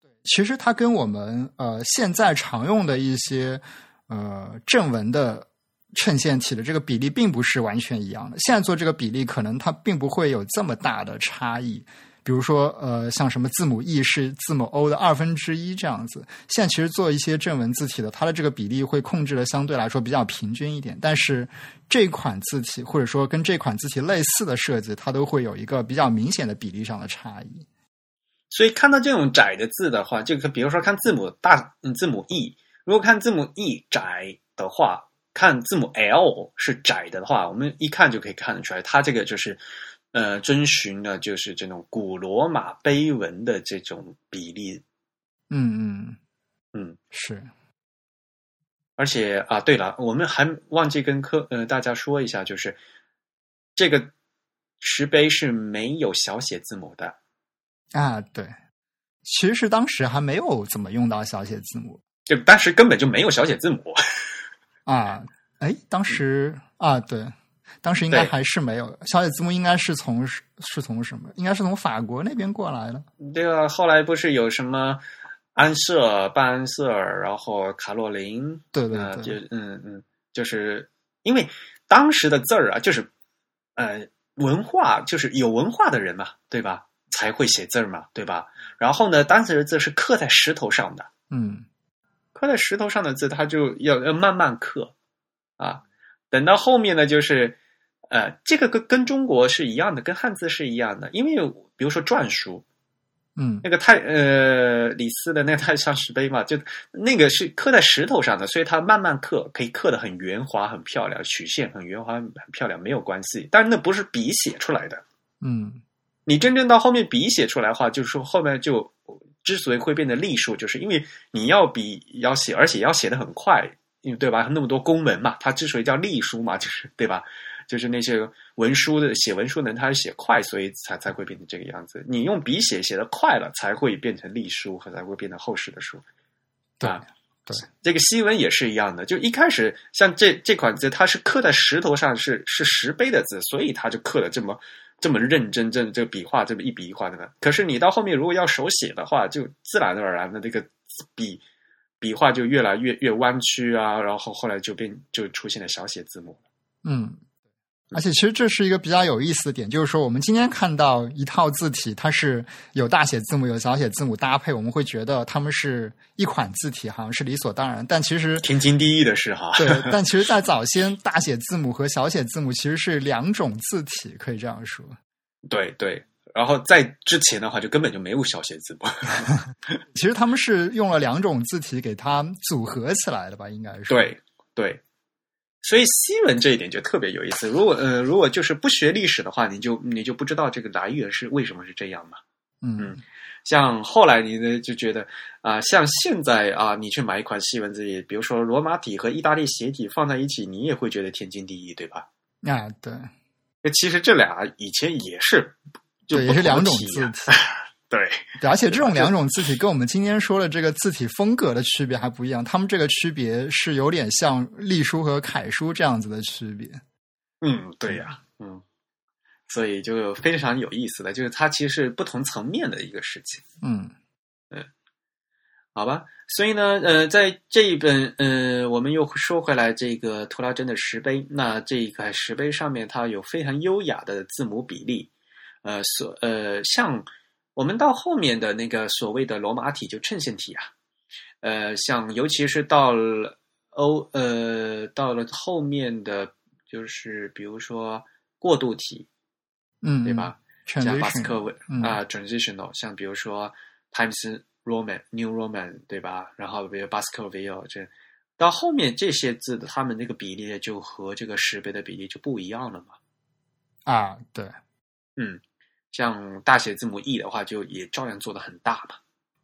对，其实它跟我们呃现在常用的一些呃正文的衬线体的这个比例并不是完全一样的。现在做这个比例，可能它并不会有这么大的差异。比如说，呃，像什么字母 E 是字母 O 的二分之一这样子，现在其实做一些正文字体的，它的这个比例会控制的相对来说比较平均一点。但是这款字体或者说跟这款字体类似的设计，它都会有一个比较明显的比例上的差异。所以看到这种窄的字的话，就比如说看字母大，字母 E，如果看字母 E 窄的话，看字母 L 是窄的话，我们一看就可以看得出来，它这个就是。呃，遵循呢就是这种古罗马碑文的这种比例，嗯嗯嗯，是。而且啊，对了，我们还忘记跟科呃大家说一下，就是这个石碑是没有小写字母的啊。对，其实是当时还没有怎么用到小写字母，就当时根本就没有小写字母啊。哎，当时啊，对。当时应该还是没有小写字母，应该是从是从什么？应该是从法国那边过来的。对啊，后来不是有什么安瑟、半安瑟尔，然后卡洛琳，对对对，就嗯嗯，就是因为当时的字儿啊，就是呃文化，就是有文化的人嘛，对吧？才会写字嘛，对吧？然后呢，当时的字是刻在石头上的，嗯，刻在石头上的字，它就要要慢慢刻啊，等到后面呢，就是。呃，这个跟跟中国是一样的，跟汉字是一样的，因为比如说篆书，嗯，那个太呃李斯的那个太上石碑嘛，就那个是刻在石头上的，所以它慢慢刻，可以刻的很圆滑、很漂亮，曲线很圆滑、很漂亮，没有关系。但是那不是笔写出来的，嗯，你真正到后面笔写出来的话，就是说后面就之所以会变得隶书，就是因为你要笔要写，而且要写的很快，因为对吧？那么多公文嘛，它之所以叫隶书嘛，就是对吧？就是那些文书的写文书的人，他是写快，所以才才会变成这个样子。你用笔写写的快了，才会变成隶书和才会变成后世的书。对，对，这个西文也是一样的。就一开始像这这款字，它是刻在石头上，是是石碑的字，所以它就刻的这么这么认真，这这个笔画这么一笔一画的。可是你到后面如果要手写的话，就自然而然的这个笔笔画就越来越越弯曲啊，然后后来就变就出现了小写字母。嗯。而且，其实这是一个比较有意思的点，就是说，我们今天看到一套字体，它是有大写字母、有小写字母搭配，我们会觉得它们是一款字体，好像是理所当然。但其实 天经地义的事哈。对，但其实，在早先，大写字母和小写字母其实是两种字体，可以这样说。对对，然后在之前的话，就根本就没有小写字母。其实他们是用了两种字体给它组合起来的吧？应该是。对对。所以西文这一点就特别有意思。如果呃，如果就是不学历史的话，你就你就不知道这个来源是为什么是这样嘛。嗯，像后来你呢就觉得啊，像现在啊，你去买一款西文字体，比如说罗马体和意大利斜体放在一起，你也会觉得天经地义，对吧？啊，对。其实这俩以前也是就对，也是两种字体体。对，对，而且这种两种字体跟我们今天说的这个字体风格的区别还不一样，他们这个区别是有点像隶书和楷书这样子的区别。嗯，对呀、嗯，所以就非常有意思的，就是它其实是不同层面的一个事情。嗯好吧，所以呢，呃，在这一本，呃，我们又说回来这个图拉真的石碑，那这一块石碑上面它有非常优雅的字母比例，呃，所呃，像我们到后面的那个所谓的罗马体就衬线体啊，呃，像尤其是到了欧，呃，到了后面的就是比如说过渡体，嗯，对吧？像巴斯克啊、transitional，像比如说 Times Roman、New Roman，对吧？然后比如 Baskerville 这，到后面这些字的，它们那个比例就和这个识别的比例就不一样了嘛。啊，对，嗯，像大写字母 E 的话，就也照样做的很大嘛。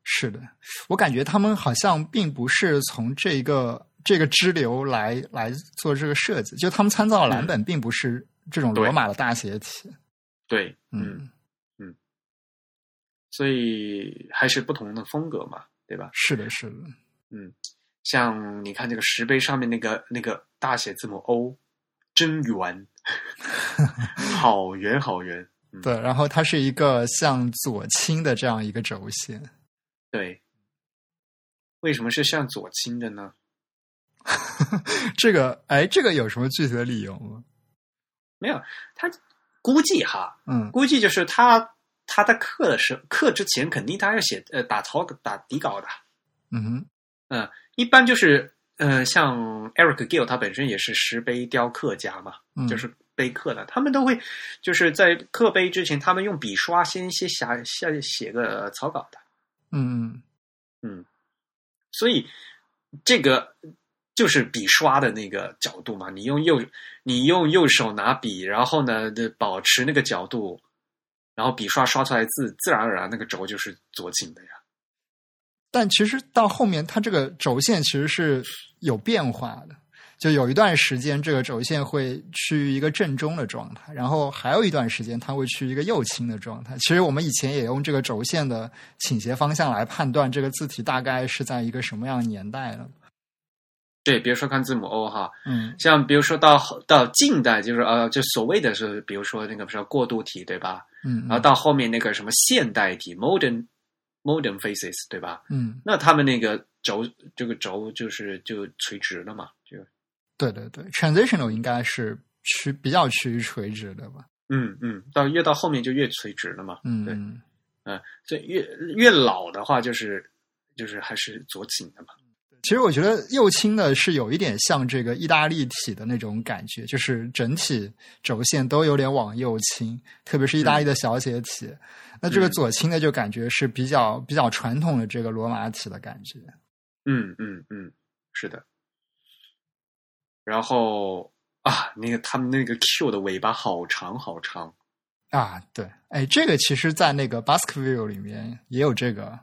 是的，我感觉他们好像并不是从这个这个支流来来做这个设计，就他们参照的蓝本并不是这种罗马的大写体。对，嗯，嗯，所以还是不同的风格嘛，对吧？是的，是的，嗯，像你看这个石碑上面那个那个大写字母 O，真圆，好 圆 好圆。嗯，对。然后它是一个向左倾的这样一个轴线。对。为什么是向左倾的呢？这个，哎，这个有什么具体的理由吗？没有，他估计哈，嗯估计就是他他在刻的时候，刻之前肯定他要写呃打草打底稿的，嗯哼，一般就是呃像 Eric Gill 他本身也是石碑雕刻家嘛，嗯就是碑刻的，他们都会就是在刻碑之前，他们用笔刷先先写下写个草稿的，嗯嗯，所以这个就是笔刷的那个角度嘛，你用右你用右手拿笔，然后呢的保持那个角度，然后笔刷刷出来字，自然而然那个轴就是左倾的呀。但其实到后面，它这个轴线其实是有变化的。就有一段时间，这个轴线会趋于一个正中的状态，然后还有一段时间，它会趋于一个右倾的状态。其实我们以前也用这个轴线的倾斜方向来判断这个字体大概是在一个什么样的年代了。对，比如说看字母 O 哈，嗯像比如说到到近代，就是呃，就所谓的是，比如说那个什么过渡体，对吧？嗯，然后到后面那个什么现代体 （modern modern faces），对吧？嗯，那他们那个轴这个轴就是就垂直了嘛，就对对对，transitional 应该是趋比较趋于垂直的吧？嗯嗯，到越到后面就越垂直了嘛。对，嗯嗯嗯，所以越越老的话，就是就是还是左倾的嘛。其实我觉得右倾的是有一点像这个意大利体的那种感觉，就是整体轴线都有点往右倾，特别是意大利的小写体。那这个左倾的就感觉是比较比较传统的这个罗马体的感觉。嗯嗯嗯，是的。然后啊，那个他们那个 Q 的尾巴好长好长。啊，对，哎，这个其实，在那个 Baskerville 里面也有这个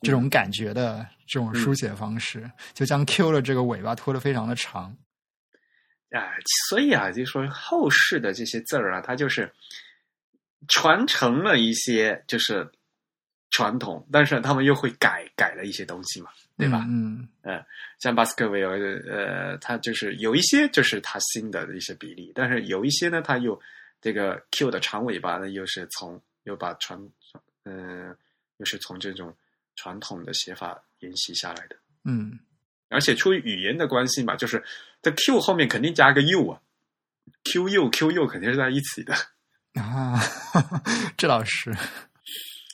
这种感觉的这种书写方式，就将 Q 的这个尾巴拖得非常的长。哎，所以啊，就说后世的这些字儿啊，它就是传承了一些就是传统，但是他们又会改改了一些东西嘛，对吧？嗯，像巴斯克维尔，呃，他就是有一些就是他新的一些比例，但是有一些呢，他又这个 Q 的长尾巴呢，又是从又把传，嗯、又是从这种传统的写法沿袭下来的。嗯而且出于语言的关系嘛，就是这 Q 后面肯定加个 U 啊，Q U Q U 肯定是在一起的，嗯啊，这倒是。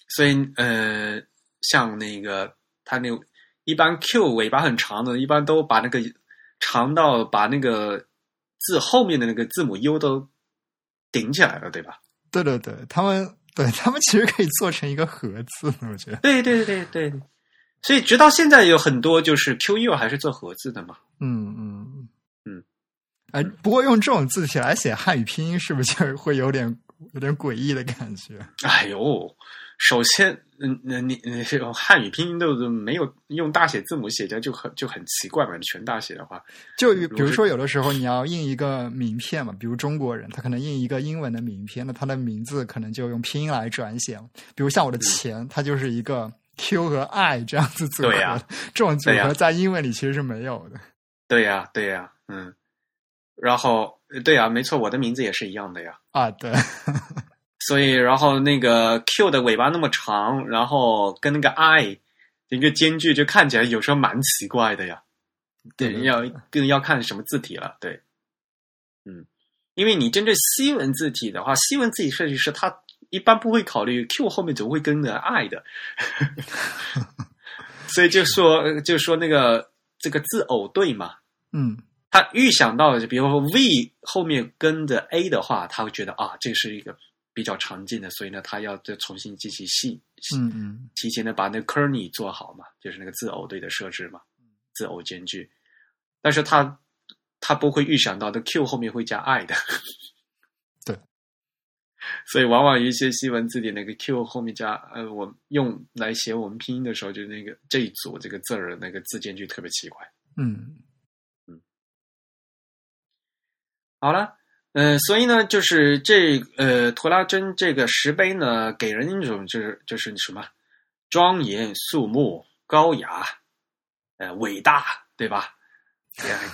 所以呃，像那个他那个一般 Q 尾巴很长的，一般都把那个长到把那个字后面的那个字母 U 都顶起来了，对吧？对对对，他们对他们其实可以做成一个盒字，我觉得。对对对对对，所以直到现在有很多就是 Q U 还是做合字的嘛。嗯嗯嗯，哎，不过用这种字体来写汉语拼音，是不是就会有点有点诡异的感觉？哎呦，首先，嗯，那你你这种汉语拼音都都没有用大写字母写着，就很就很奇怪嘛。全大写的话，就比如说有的时候你要印一个名片嘛，比如中国人他可能印一个英文的名片，那他的名字可能就用拼音来转写。比如像我的钱，它就是一个 Q 和 I 这样子组合，这种组合在英文里其实是没有的。对呀，对呀，嗯。然后，对呀，没错，我的名字也是一样的呀。啊，对。所以，然后那个 Q 的尾巴那么长，然后跟那个 I 一个间距，就看起来有时候蛮奇怪的呀。对，要更要看什么字体了。对，嗯，因为你针对西文字体的话，西文字体设计师他一般不会考虑 Q 后面总会跟着 I 的，所以就说就说那个这个字偶对嘛，嗯。他预想到，就比如说 V 后面跟着 A 的话，他会觉得啊，这是一个比较常见的，所以呢，他要再重新进行细，嗯嗯，提前的把那个 Kearney 做好嘛，就是那个字偶对的设置嘛，字偶间距。但是他他不会预想到的 Q 后面会加 I 的，对，所以往往一些西文字典那个 Q 后面加呃，我用来写我们拼音的时候，就那个这一组这个字儿那个字间距特别奇怪，嗯。嗯。好了，嗯，所以呢，就是这呃，图拉真这个石碑呢，给人一种就是就是什么庄严肃穆、高雅，呃，伟大，对吧？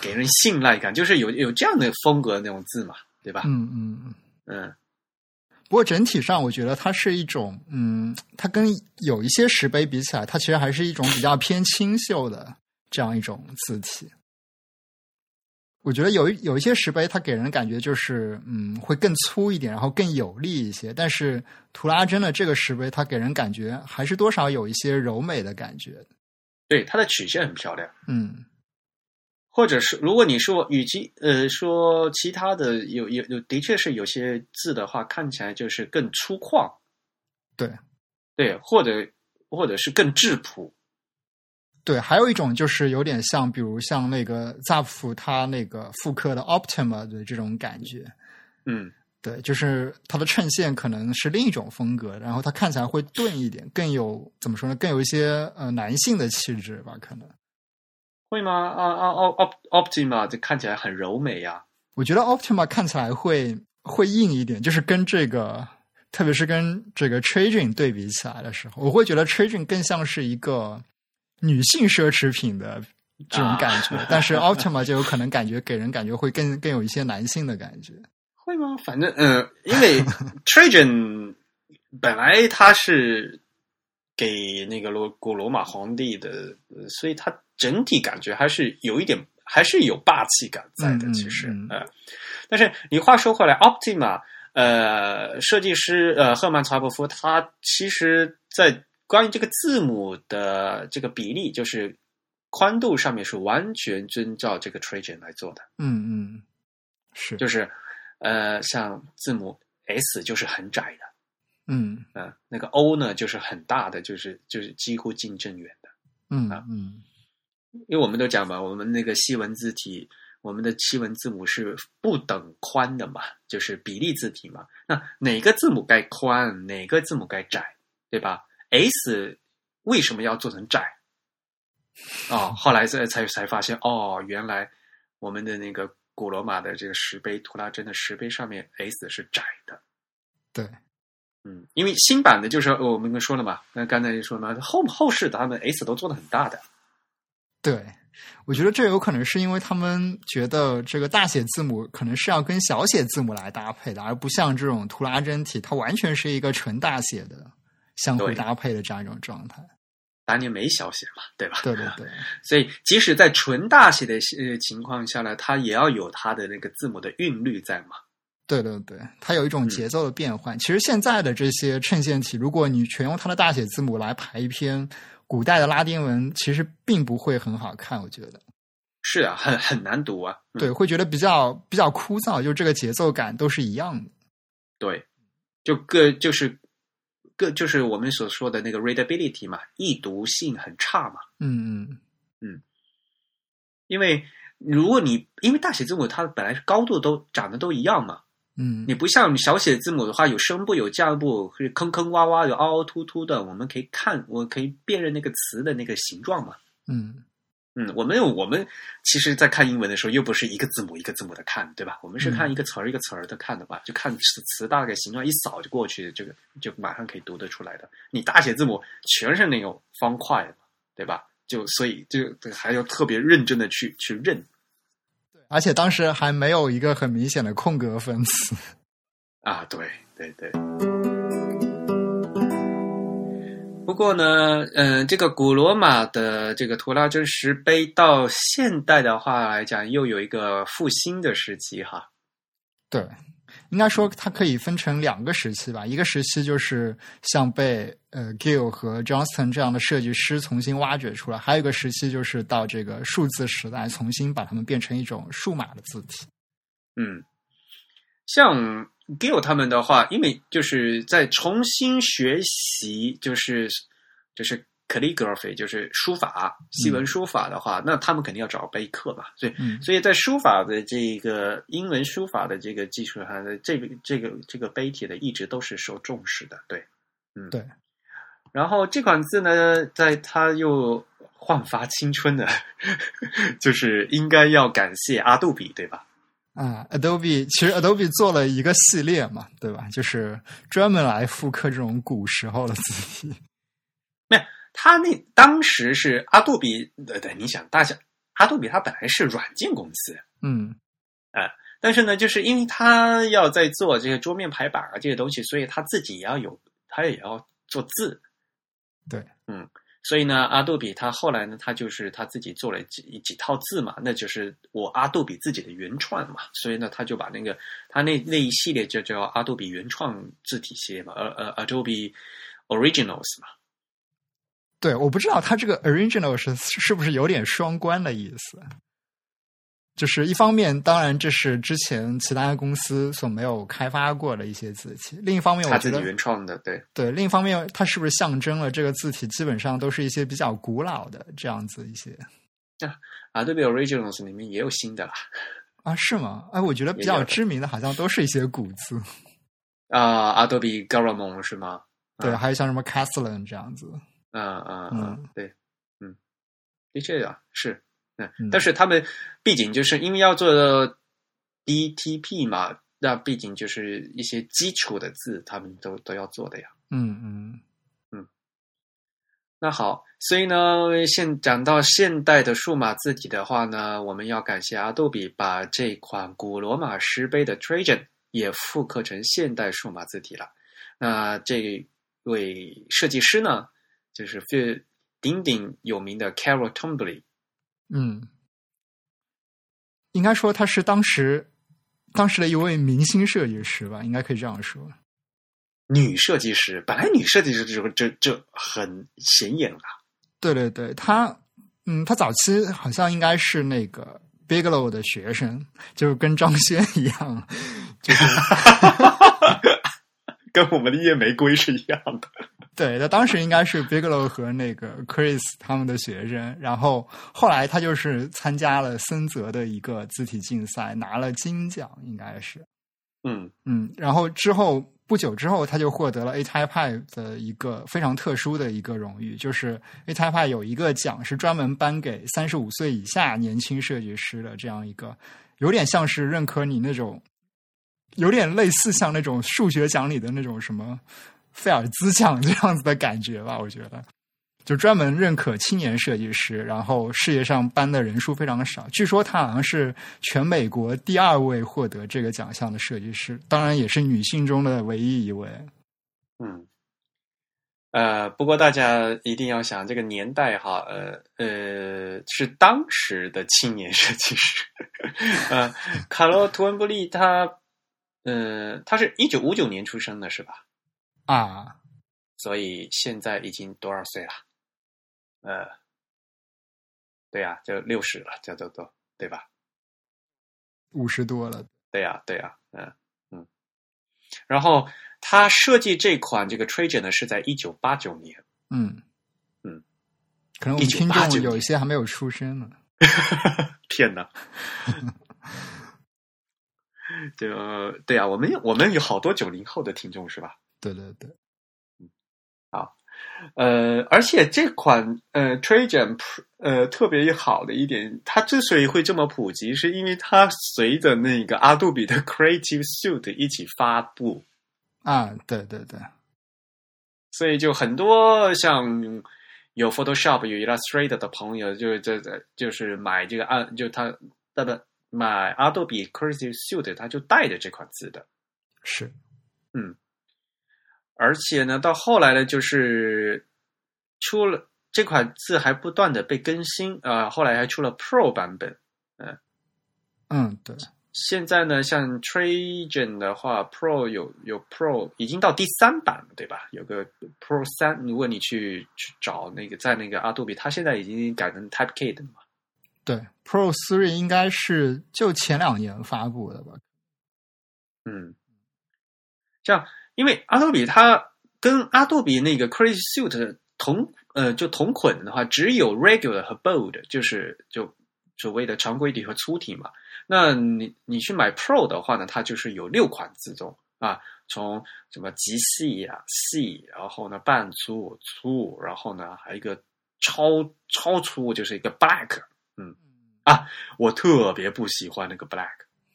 给人信赖感，就是有有这样的风格那种字嘛，对吧？嗯嗯嗯嗯。不过整体上，我觉得它是一种，嗯，它跟有一些石碑比起来，它其实还是一种比较偏清秀的这样一种字体。我觉得有有一些石碑，它给人感觉就是，嗯，会更粗一点，然后更有力一些。但是图拉真的这个石碑，它给人感觉还是多少有一些柔美的感觉。对，它的曲线很漂亮。嗯，或者是如果你说与其呃说其他的，有有有，的确是有些字的话，看起来就是更粗犷。对，对，或者或者是更质朴。对，还有一种就是有点像，比如像那个扎普它那个复刻的 Optima 的这种感觉，嗯，对，就是它的衬线可能是另一种风格，然后它看起来会钝一点，更有怎么说呢？更有一些呃男性的气质吧？可能会吗？啊啊，Op Optima 这看起来很柔美呀。我觉得 Optima 看起来会会硬一点，就是跟这个，特别是跟这个 Trajan 对比起来的时候，我会觉得 Trajan 更像是一个。女性奢侈品的这种感觉，但是 Optima 就有可能感觉给人感觉会更更有一些男性的感觉，会吗？反正嗯，因为 Trajan 本来他是给那个罗古罗马皇帝的，所以他整体感觉还是有一点，还是有霸气感在的。其实，呃，但是你话说回来，Optima 呃，设计师呃赫曼查伯夫他其实在。关于这个字母的这个比例，就是宽度上面是完全遵照这个 Trajan 来做的。嗯嗯，是，就是呃，像字母 S 就是很窄的，嗯嗯，那个 O 呢就是很大的，就是就是几乎近正圆的。嗯啊嗯，因为我们都讲嘛，我们那个西文字体，我们的西文字母是不等宽的嘛，就是比例字体嘛。那哪个字母该宽，哪个字母该窄，对吧？S 为什么要做成窄？哦，后来才才才发现，哦，原来我们的那个古罗马的这个石碑图拉真的石碑上面 S 是窄的。对，嗯，因为新版的就是我们说了嘛，那刚才就说嘛，后后世他们 S 都做的很大的。对，我觉得这有可能是因为他们觉得这个大写字母可能是要跟小写字母来搭配的，而不像这种图拉真体，它完全是一个纯大写的。相互搭配的这样一种状态，当年没小写嘛，对吧？对对对，所以即使在纯大写的呃情况下呢，它也要有它的那个字母的韵律在嘛。对对对，它有一种节奏的变换。其实现在的这些衬线体，如果你全用它的大写字母来排一篇古代的拉丁文，其实并不会很好看。我觉得是啊，很很难读啊。对，会觉得比较比较枯燥，就这个节奏感都是一样的。对，就各就是。个就是我们所说的那个 readability 嘛，易读性很差嘛。嗯嗯嗯，因为如果你因为大写字母它本来是高度都长得都一样嘛，嗯你不像小写字母的话，有声部有降部，是坑坑洼洼，有凹凹凸凸的，我们可以看，我可以辨认那个词的那个形状嘛。嗯嗯，我们我们其实，在看英文的时候，又不是一个字母一个字母的看，对吧？我们是看一个词儿一个词儿的看的吧，就看词词大概形状一扫就过去，这个就马上可以读得出来的。你大写字母全是那种方块的，对吧？就所以就还要特别认真的去去认而且当时还没有一个很明显的空格分词。啊，对对对。不过呢，嗯、这个古罗马的这个图拉真石碑到现代的话来讲，又有一个复兴的时期哈。对，应该说它可以分成两个时期吧。一个时期就是像被呃 Gill 和 Johnston 这样的设计师重新挖掘出来，还有一个时期就是到这个数字时代，重新把它们变成一种数码的字体。嗯，像 Gill 他们的话，因为就是在重新学习，就是就是 calligraphy，就是书法、西文书法的话，那他们肯定要找碑刻嘛，所以嗯。所以在书法的这个英文书法的这个基础上的这个这个这个碑帖的一直都是受重视的，对，嗯，对。然后这款字呢，在它又焕发青春的，就是应该要感谢阿杜比，对吧？啊，Adobe 其实 Adobe 做了一个系列嘛，对吧？就是专门来复刻这种古时候的字体。他那当时是阿杜比，对对，你想，大家阿杜比它本来是软件公司，嗯但是呢，就是因为他要在做这个桌面排版啊这些东西，所以他自己也要有，他也要做字。对，嗯，所以呢，阿杜比他后来呢，他就是他自己做了几几套字嘛，那就是我阿杜比自己的原创嘛，所以呢，他就把那个他那那一系列就叫阿杜比原创字体系列嘛，呃呃，Adobe Originals 嘛。对，我不知道他这个 original 是是不是有点双关的意思。就是一方面，当然这是之前其他公司所没有开发过的一些字体；另一方面，我觉得原创的，对，对，另一方面，它是不是象征了这个字体基本上都是一些比较古老的这样子一些 Adobe Originals 里面也有新的啦。啊？是吗？哎，我觉得比较知名的好像都是一些古字，啊、Adobe Garamond 是吗？对，嗯还有像什么 Castellan 这样子。嗯嗯嗯嗯，对，嗯，的确啊，是，但是他们毕竟就是因为要做 DTP 嘛，那毕竟就是一些基础的字，他们都都要做的呀。嗯嗯嗯那好，所以呢，现讲到现代的数码字体的话呢，我们要感谢阿杜比把这款古罗马石碑的 Trajan 也复刻成现代数码字体了。那这位设计师呢，就是非鼎鼎有名的 Carol Tombly。嗯，应该说他是当时当时的一位明星设计师吧，应该可以这样说。女设计师，本来女设计师就这这很显眼了。对对对，她嗯，她早期好像应该是那个 Bigelow 的学生，就是跟张轩一样，就是 跟我们的夜玫瑰是一样的。对，他当时应该是 Bigelow 和那个 Chris 他们的学生，然后后来他就是参加了森泽的一个字体竞赛，拿了金奖，应该是。嗯嗯，然后之后不久之后，他就获得了 A Type Pi 的一个非常特殊的一个荣誉，就是 A Type Pi 有一个奖是专门颁给三十五岁以下年轻设计师的这样一个，有点像是认可你那种，有点类似像那种数学奖里的那种什么菲尔兹奖这样子的感觉吧，我觉得。就专门认可青年设计师，然后事业上颁的人数非常少。据说他好像是全美国第二位获得这个奖项的设计师，当然也是女性中的唯一一位。嗯。呃，不过大家一定要想这个年代哈，呃呃，是当时的青年设计师，呃，卡洛图恩布利他，呃，他是一九五九年出生的是吧？啊，所以现在已经多少岁了？呃，对呀、就六十了，这都都对吧？五十多了。对呀、对呀、嗯嗯。然后他设计这款这个 Trajan 呢，是在一九八九年。嗯嗯，可能我们听1989众有一些还没有出生呢。天哪！就对啊，我们我们有好多九零后的听众是吧？对对对好，呃，而且这款呃 Trajan Pro 呃特别好的一点，它之所以会这么普及，是因为它随着那个阿杜比的 Creative Suite 一起发布，啊，对对对，所以就很多像有 Photoshop 有 Illustrator 的朋友，就是这这就是买这个按就他他的买 Adobe Creative Suite，他就带着这款字的。是，嗯而且呢，到后来呢，就是出了这款字还不断的被更新啊、后来还出了 Pro 版本。嗯，嗯对，现在呢，像 Trajan 的话，Pro 有有 Pro 已经到第三版了，对吧？有个 Pro 三，如果你去去找那个在那个阿杜比，它现在已经改成 Type K 的嘛。对，Pro Three 应该是就前两年发布的吧？嗯，像因为阿杜比它跟阿杜比那个 Creative Suite 同呃就同捆的话，只有 Regular 和 Bold，就是就所谓的常规体和粗体嘛。那你你去买 Pro 的话呢，它就是有六款自重啊，从什么极细啊、细，然后呢半粗、粗，然后呢还有一个超超粗，就是一个 Black。嗯啊，我特别不喜欢那个 Black。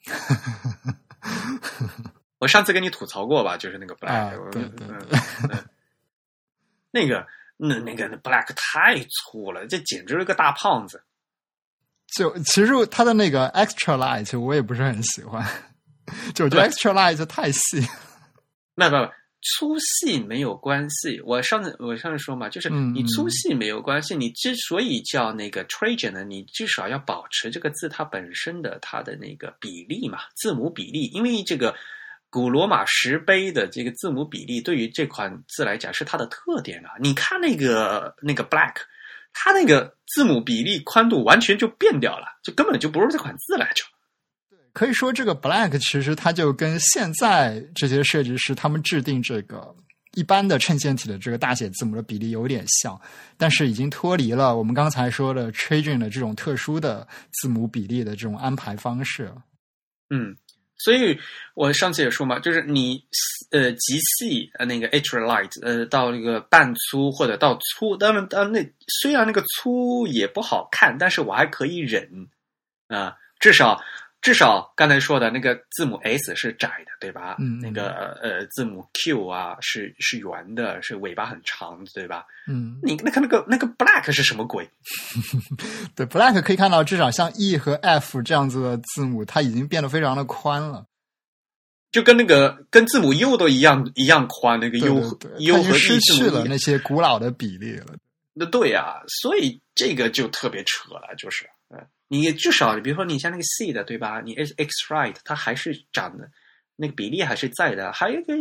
我上次跟你吐槽过吧，就是那个 black，、啊对对嗯对嗯那个那那个 black 太粗了，这简直是个大胖子。就其实他的那个 Extra Light 我也不是很喜欢，就我觉得 Extra Light 太细。那不不，粗细没有关系。我上次我上次说嘛，就是嗯你粗细没有关系，你之所以叫那个 Trajan 呢，你至少要保持这个字它本身的它的那个比例嘛，字母比例，因为这个。古罗马石碑的这个字母比例，对于这款字来讲是它的特点啊！你看那个那个 black，它那个字母比例宽度完全就变掉了，就根本就不是这款字来着。可以说，这个 Black 其实它就跟现在这些设计师他们制定这个一般的衬线体的这个大写字母的比例有点像，但是已经脱离了我们刚才说的 Trajan 的这种特殊的字母比例的这种安排方式。嗯，所以我上次也说嘛，就是你呃极细呃那个 extra light 呃到那个半粗或者到粗，当然当然那虽然那个粗也不好看，但是我还可以忍啊、至少至少刚才说的那个字母 S 是窄的，对吧？嗯那个呃字母 Q 啊是是圆的，是尾巴很长的，对吧？嗯，你那个那个那个 black 是什么鬼？对，Black 可以看到，至少像 E 和 F 这样子的字母，它已经变得非常的宽了。就跟那个跟字母 U 都一样一样宽，那个 U 对对，U 和 E 失去了那些古老的比例了。那对呀、所以这个就特别扯了，就是，呃，你至少比如说你像那个 C 的，对吧？你 X X right 它还是长的那个比例还是在的，还有一个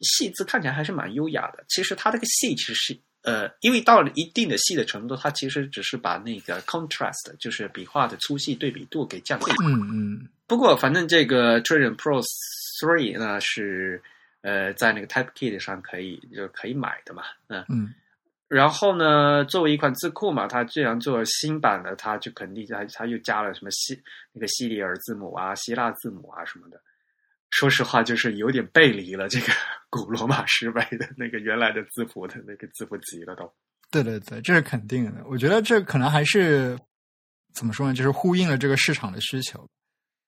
细字看起来还是蛮优雅的。其实它这个细其实是呃，因为到了一定的细的程度，它其实只是把那个 contrast 就是笔画的粗细对比度给降低。嗯嗯，不过反正这个 Trajan Pro Three 呢是呃在那个 Type Kit 上可以就可以买的嘛，嗯。嗯然后呢，作为一款字库嘛，它既然做了新版的，它就肯定它它又加了什么西那个西里尔字母啊、希腊字母啊什么的。说实话，就是有点背离了这个 古罗马时代的那个原来的字符的那个字符集了都。对对对，这是肯定的。我觉得这可能还是怎么说呢，就是呼应了这个市场的需求。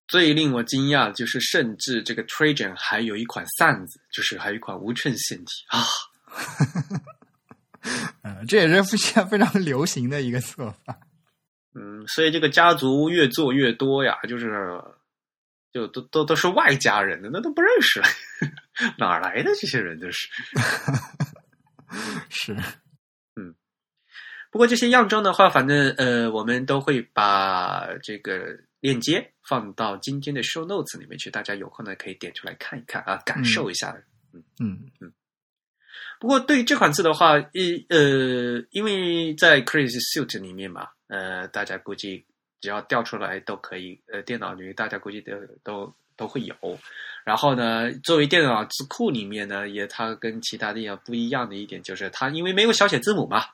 最令我惊讶的就是，甚至这个 Trajan 还有一款扇子，就是还有一款无衬线体啊。嗯，这也是现在非常流行的一个做法。嗯，所以这个家族越做越多呀，就是就都都都是外家人的，那都不认识了，哪儿来的这些人？就是。是，嗯不过这些样章的话，反正呃，我们都会把这个链接放到今天的 show notes 里面去，大家有空呢可以点出来看一看啊，感受一下。嗯嗯嗯不过对于这款字的话，一呃，因为在 Crazy Suit 里面嘛，呃，大家估计只要调出来都可以，呃，电脑里大家估计都都都会有。然后呢，作为电脑字库里面呢，也它跟其他地方不一样的一点就是，它因为没有小写字母嘛，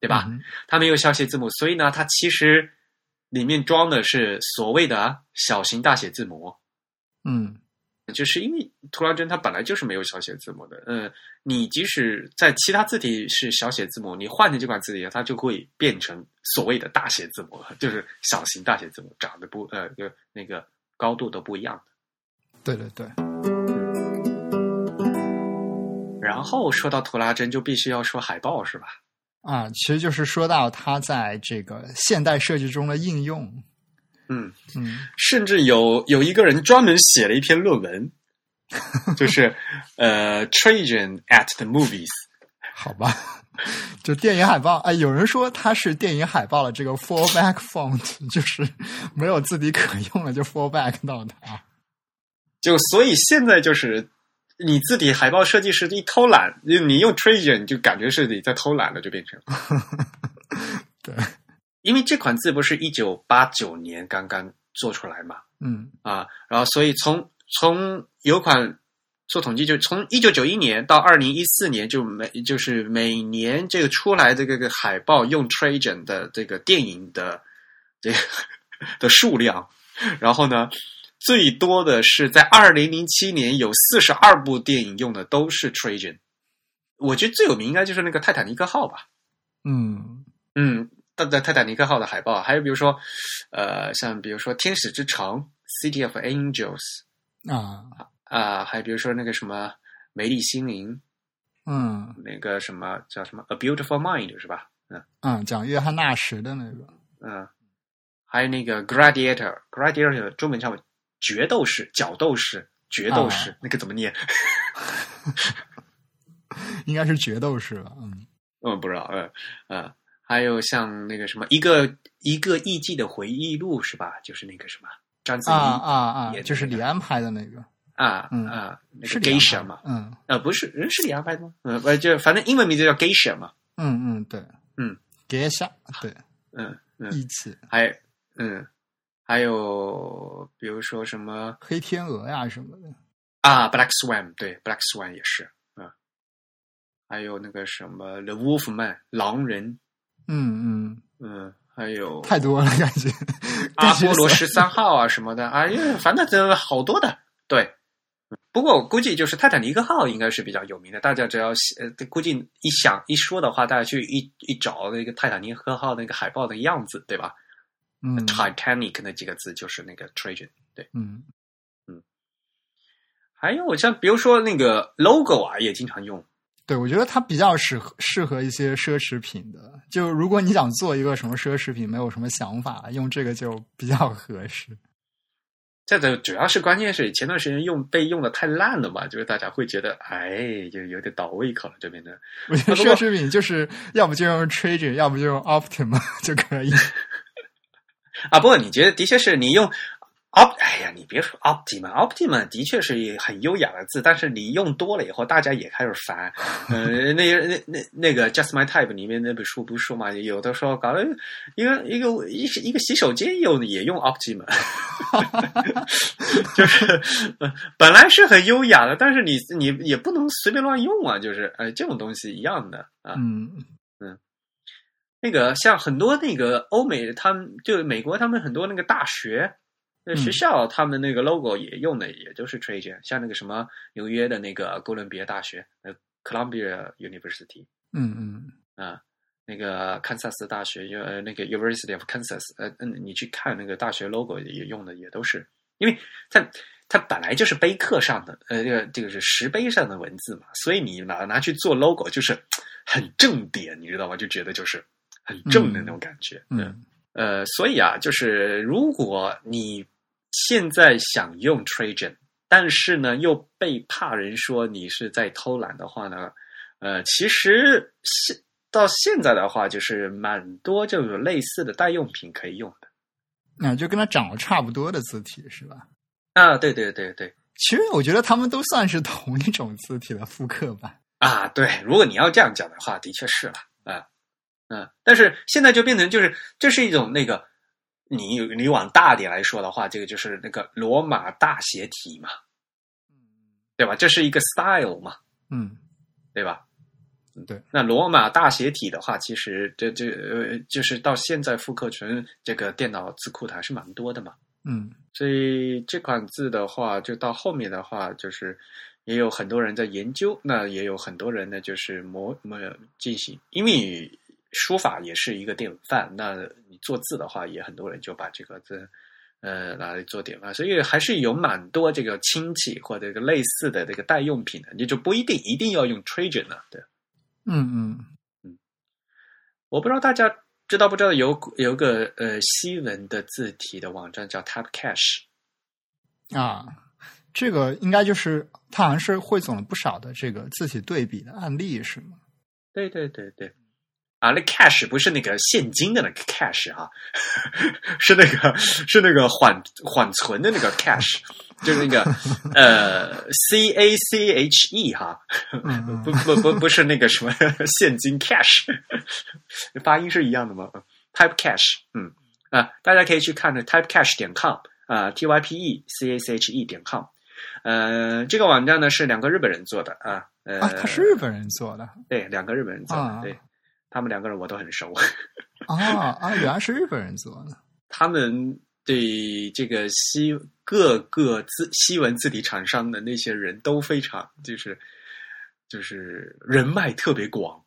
对吧？嗯它没有小写字母，所以呢，它其实里面装的是所谓的小型大写字母。嗯就是因为图拉真它本来就是没有小写字母的，嗯，你即使在其他字体是小写字母，你换成这款字体，它就会变成所谓的大写字母，就是小型大写字母，长得不呃就那个高度都不一样的。对对对。然后说到图拉真，就必须要说海报是吧？啊，其实就是说到它在这个现代设计中的应用。嗯嗯，甚至有有一个人专门写了一篇论文，就是呃，Trajan at the movies。好吧，就电影海报。哎，有人说它是电影海报的这个 fallback font，就是没有字体可用了，就 fallback 到它。就所以现在就是你字体海报设计师一偷懒，你用 Trajan 就感觉是你在偷懒了，就变成。对。因为这款字不是一九八九年刚刚做出来嘛，嗯。啊，然后所以从从有款做统计，就从一九九一年到二零一四年，就每就是每年这个出来的这个海报用 Trajan 的这个电影的这个 的数量，然后呢，最多的是在二零零七年有四十二部电影用的都是 Trajan，我觉得最有名应该就是那个泰坦尼克号吧，嗯。嗯。在泰坦尼克号的海报，还有比如说，呃，像比如说《天使之城》（City of Angels） 啊啊，还比如说那个什么《美丽心灵》，嗯，那个什么叫什么《A Beautiful Mind》是吧？嗯嗯，讲约翰纳什的那个，嗯，还有那个《Gladiator》，Gladiator 中文叫决斗士、角斗士、决斗士，那个怎么念？应该是决斗士吧？嗯，嗯，不知道，嗯嗯。还有像那个什么一个一个艺妓的回忆录是吧？就是那个什么章子怡啊啊啊，就是李安拍的那个啊嗯啊，是 Geisha 嘛？嗯呃不是，人是李安拍的吗？嗯，不就反正英文名字叫 Geisha 嘛。嗯嗯对，嗯，Geisha 对，嗯嗯，还嗯还有比如说什么黑天鹅呀什么的啊，Black Swan 对，Black Swan 也是嗯，还有那个什么 The Wolfman 狼人。嗯嗯嗯，还有太多了，感觉阿波罗十三号啊什么的，哎呀，反正这好多的。对，不过我估计就是泰坦尼克号应该是比较有名的，大家只要呃，估计一想一说的话，大家去一一找那个泰坦尼克号那个海报的样子，对吧？嗯，Titanic 那几个字就是那个 Trajan，对，嗯嗯，还有像比如说那个 logo 啊，也经常用。对，我觉得它比较适合适合一些奢侈品的。就如果你想做一个什么奢侈品，没有什么想法，用这个就比较合适。这个主要是关键是前段时间用被用的太烂了嘛，就是大家会觉得哎，就有点倒胃口了。这边的，我觉得奢侈品就是要不就用 Trader，要不就用 Optima 就可以。啊，不过你觉得的确是你用。Op，哎呀，你别说 Optima，Optima 的确是很优雅的字，但是你用多了以后，大家也开始烦。呃，那那那那个 Just My Type 里面那本书不是说嘛，有的时候搞了一个一个一一个洗手间用也用 Optima，就是本来是很优雅的，但是你你也不能随便乱用啊，就是哎这种东西一样的啊。嗯嗯，那个像很多那个欧美，他们就美国，他们很多那个大学。那学校他们那个 logo 也用的也就是 Trajan，像那个什么纽约的那个哥伦比亚大学，呃，Columbia University，嗯嗯。啊，那个堪萨斯大学，呃，那个 University of Kansas，呃，嗯，你去看那个大学 logo 也用的也都是，因为它它本来就是碑刻上的，呃，这个这个是石碑上的文字嘛，所以你拿拿去做 logo 就是很正点，你知道吗？就觉得就是很正的那种感觉，嗯，呃，所以啊，就是如果你现在想用 Trajan，但是呢又被怕人说你是在偷懒的话呢，呃，其实现到现在的话，就是蛮多这种类似的代用品可以用的。那就跟它长得差不多的字体是吧？啊，对对对对，其实我觉得他们都算是同一种字体的复刻版啊。对，如果你要这样讲的话，的确是了啊，嗯，但是现在就变成就是这是一种那个。你你往大点来说的话，这个就是那个罗马大写体嘛，对吧？这是一个 style 嘛，嗯，对吧？对。那罗马大写体的话，其实这这呃，就是到现在复刻成这个电脑字库的还是蛮多的嘛。嗯所以这款字的话，就到后面的话，就是也有很多人在研究，那也有很多人呢，就是模模进行，因为书法也是一个典范，那你做字的话，也很多人就把这个字。呃，拿来做典范，所以还是有蛮多这个亲戚或者这个类似的这个代用品的，你就不一定一定要用 Trajan 呢，对。嗯嗯嗯我不知道大家知道不知道有有个呃西文的字体的网站叫 Typecache，啊，这个应该就是它好像是汇总了不少的这个字体对比的案例，是吗？对对对对，啊，那 cash 不是那个现金的那个 cash 啊，是那个是那个缓缓存的那个 cash，就是那个呃 C A C H E 哈，嗯不不不不是那个什么现金 cash，发音是一样的吗？Type cash，嗯啊，大家可以去看那 typecache 点 com 啊，T Y P E C A C H E 点 com，呃，这个网站呢是两个日本人做的啊，呃，啊，它是日本人做的。对两个日本人做的，啊对他们两个人我都很熟，啊 啊，原来是日本人做的。他们对这个西各个字西文字体厂商的那些人都非常就是就是人脉特别广，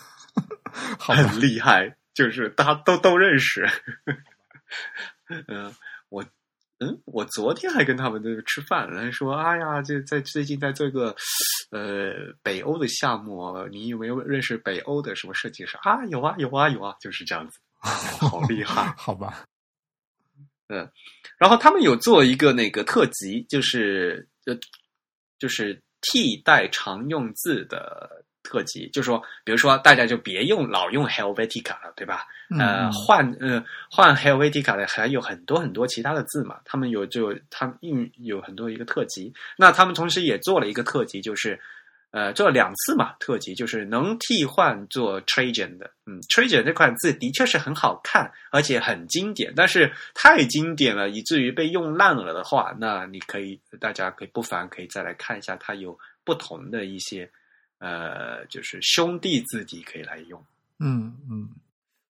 好厉害，就是大家都都认识。嗯，我嗯，我昨天还跟他们在吃饭，然后说，哎呀，这在最近在做一个呃北欧的项目，你有没有认识北欧的什么设计师啊？有啊，有啊，有啊，就是这样子，好厉害。好吧，嗯然后他们有做一个那个特辑，就是呃，就是替代常用字的特辑，就说，比如说大家就别用老用 Helvetica 了，对吧？呃，嗯。换呃换 Helvetica 的还有很多很多其他的字嘛，他们有就他们印有很多一个特辑，那他们同时也做了一个特辑，就是呃做了两次嘛特辑，就是能替换做 Trajan 的，嗯，Trajan 这款字的确是很好看，而且很经典，但是太经典了，以至于被用烂了的话，那你可以大家可以不妨可以再来看一下，它有不同的一些呃就是兄弟字体可以来用。嗯嗯。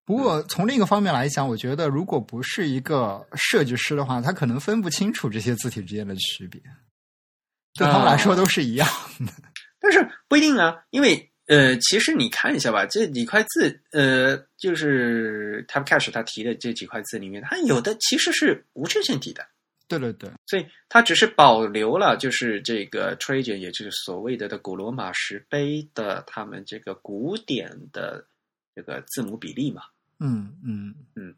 不过从另一个方面来讲，我觉得如果不是一个设计师的话，他可能分不清楚这些字体之间的区别，对他们来说都是一样的。但是不一定啊，因为呃，其实你看一下吧，这几块字，呃，就是 Typecache 他提的这几块字里面，它有的其实是无衬线体的，对对对，所以它只是保留了就是这个 Trajan，也就是所谓的的古罗马石碑的他们这个古典的这个字母比例嘛。嗯嗯嗯。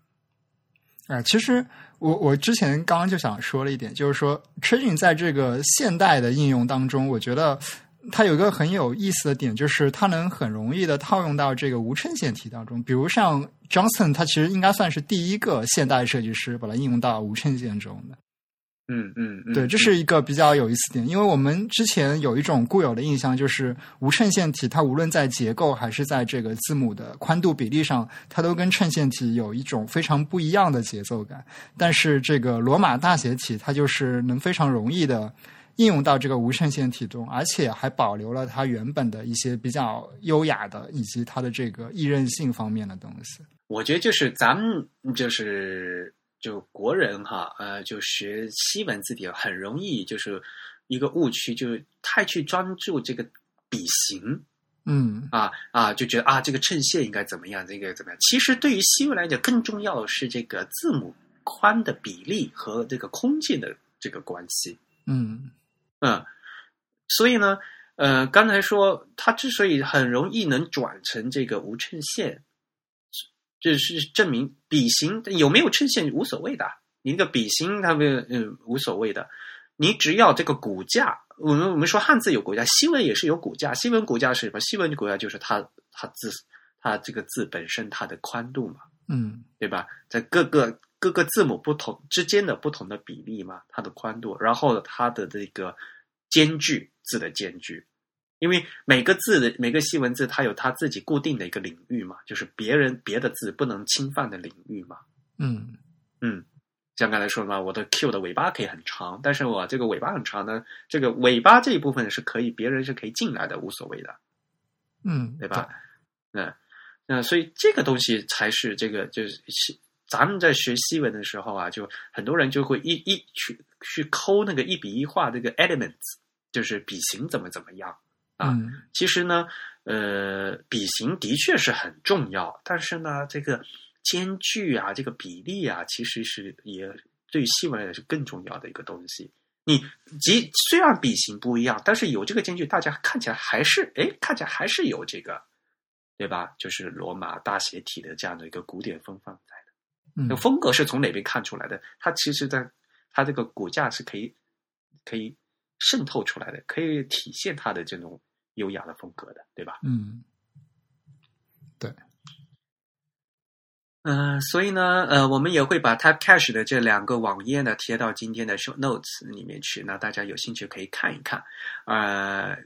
啊、其实我我之前刚刚就想说了一点，就是说 Trajan 在这个现代的应用当中，我觉得它有一个很有意思的点，就是它能很容易的套用到这个无衬线体当中。比如像 Johnson，他其实应该算是第一个现代设计师把它应用到无衬线中的。嗯嗯嗯，对，这是一个比较有意思点，因为我们之前有一种固有的印象，就是无衬线体它无论在结构还是在这个字母的宽度比例上，它都跟衬线体有一种非常不一样的节奏感。但是这个罗马大写体，它就是能非常容易的应用到这个无衬线体中，而且还保留了它原本的一些比较优雅的以及它的这个易韧性方面的东西。我觉得就是咱们就是就国人哈，呃，就学西文字体很容易就是一个误区，就是太去专注这个笔形嗯啊啊，就觉得啊这个衬线应该怎么样，这个怎么样。其实对于西文来讲，更重要的是这个字母宽的比例和这个空间的这个关系。嗯嗯，所以呢，呃，刚才说它之所以很容易能转成这个无衬线，这是证明笔形有没有衬线无所谓的，你那个笔形它们嗯无所谓的，你只要这个骨架，我们我们说汉字有骨架，西文也是有骨架，西文骨架是什么？西文骨架就是它它字它这个字本身它的宽度嘛，嗯对吧？在各个各个字母不同之间的不同的比例嘛，它的宽度，然后它的这个间距字的间距，因为每个字的每个西文字它有它自己固定的一个领域嘛，就是别人别的字不能侵犯的领域嘛。嗯嗯，像刚才说的嘛，我的 Q 的尾巴可以很长，但是我这个尾巴很长呢，这个尾巴这一部分是可以别人是可以进来的，无所谓的。嗯，对吧？嗯，那所以这个东西才是这个就是西咱们在学西文的时候啊，就很多人就会一一去去抠那个一笔一画这个 elements，就是笔形怎么怎么样啊。嗯其实呢，呃，笔形的确是很重要，但是呢，这个间距啊，这个比例啊，其实是也对于西文来说是更重要的一个东西。你即虽然笔形不一样，但是有这个间距，大家看起来还是哎，看起来还是有这个，对吧？就是罗马大写体的这样的一个古典风范在的。嗯那风格是从哪边看出来的？它其实在它这个骨架是可以可以渗透出来的，可以体现它的这种优雅的风格的，对吧？嗯对嗯、所以呢，呃，我们也会把 Type Cache 的这两个网页呢贴到今天的 Show Notes 里面去，那大家有兴趣可以看一看。呃，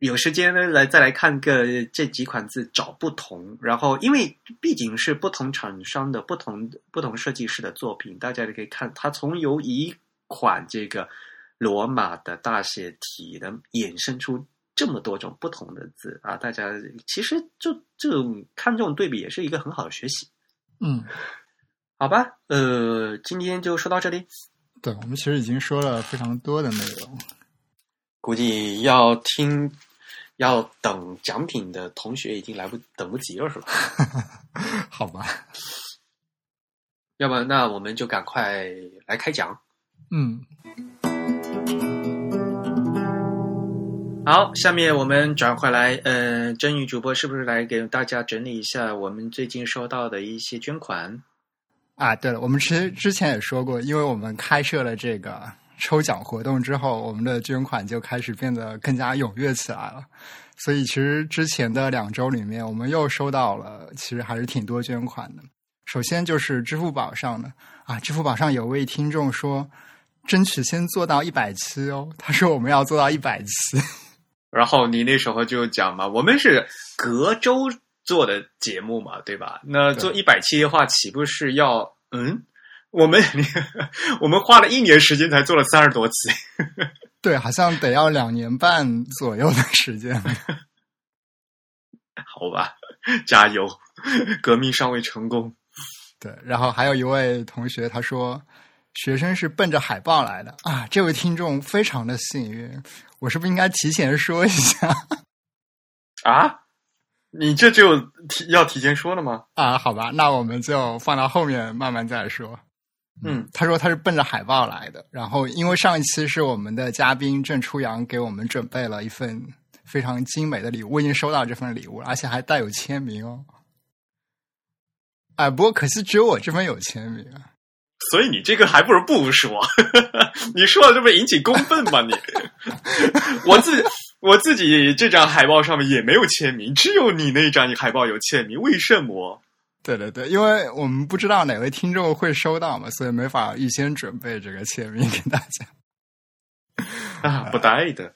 有时间呢来再来看个这几款字找不同，然后因为毕竟是不同厂商的不同不同设计师的作品，大家也可以看它从由一款这个罗马的大写体的衍生出这么多种不同的字啊，大家其实就这种看这种对比也是一个很好的学习。嗯，好吧，呃，今天就说到这里。对，我们其实已经说了非常多的内容。估计要听、要等奖品的同学已经来不等不及了，是吧？好吧，要不那我们就赶快来开奖。嗯，好，下面我们转回来，呃，真宇主播是不是来给大家整理一下我们最近收到的一些捐款？啊，对了，我们其实之前也说过，因为我们开设了这个抽奖活动之后，我们的捐款就开始变得更加踊跃起来了。所以其实之前的两周里面，我们又收到了，其实还是挺多捐款的。首先就是支付宝上的啊，支付宝上有位听众说，争取先做到一百期哦。他说我们要做到一百期，然后你那时候就讲嘛，我们是隔周做的节目嘛，对吧？那做一百期的话，岂不是要嗯？我们 我们花了一年时间才做了三十多期，对，好像得要两年半左右的时间。好吧，加油，革命尚未成功。对，然后还有一位同学他说，学生是奔着海报来的啊。这位听众非常的幸运，我是不是应该提前说一下 啊？你这就提要提前说了吗？啊？好吧，那我们就放到后面慢慢再说。嗯，他说他是奔着海报来的，然后因为上一期是我们的嘉宾郑初阳给我们准备了一份非常精美的礼物，我已经收到这份礼物了，而且还带有签名哦。哎，不过可惜只有我这份有签名啊。所以你这个还不如不说，你说了这不引起公愤吗？你，我自我自己这张海报上面也没有签名，只有你那张海报有签名，为什么？对对对，因为我们不知道哪位听众会收到嘛，所以没法预先准备这个签名给大家。啊，不带的。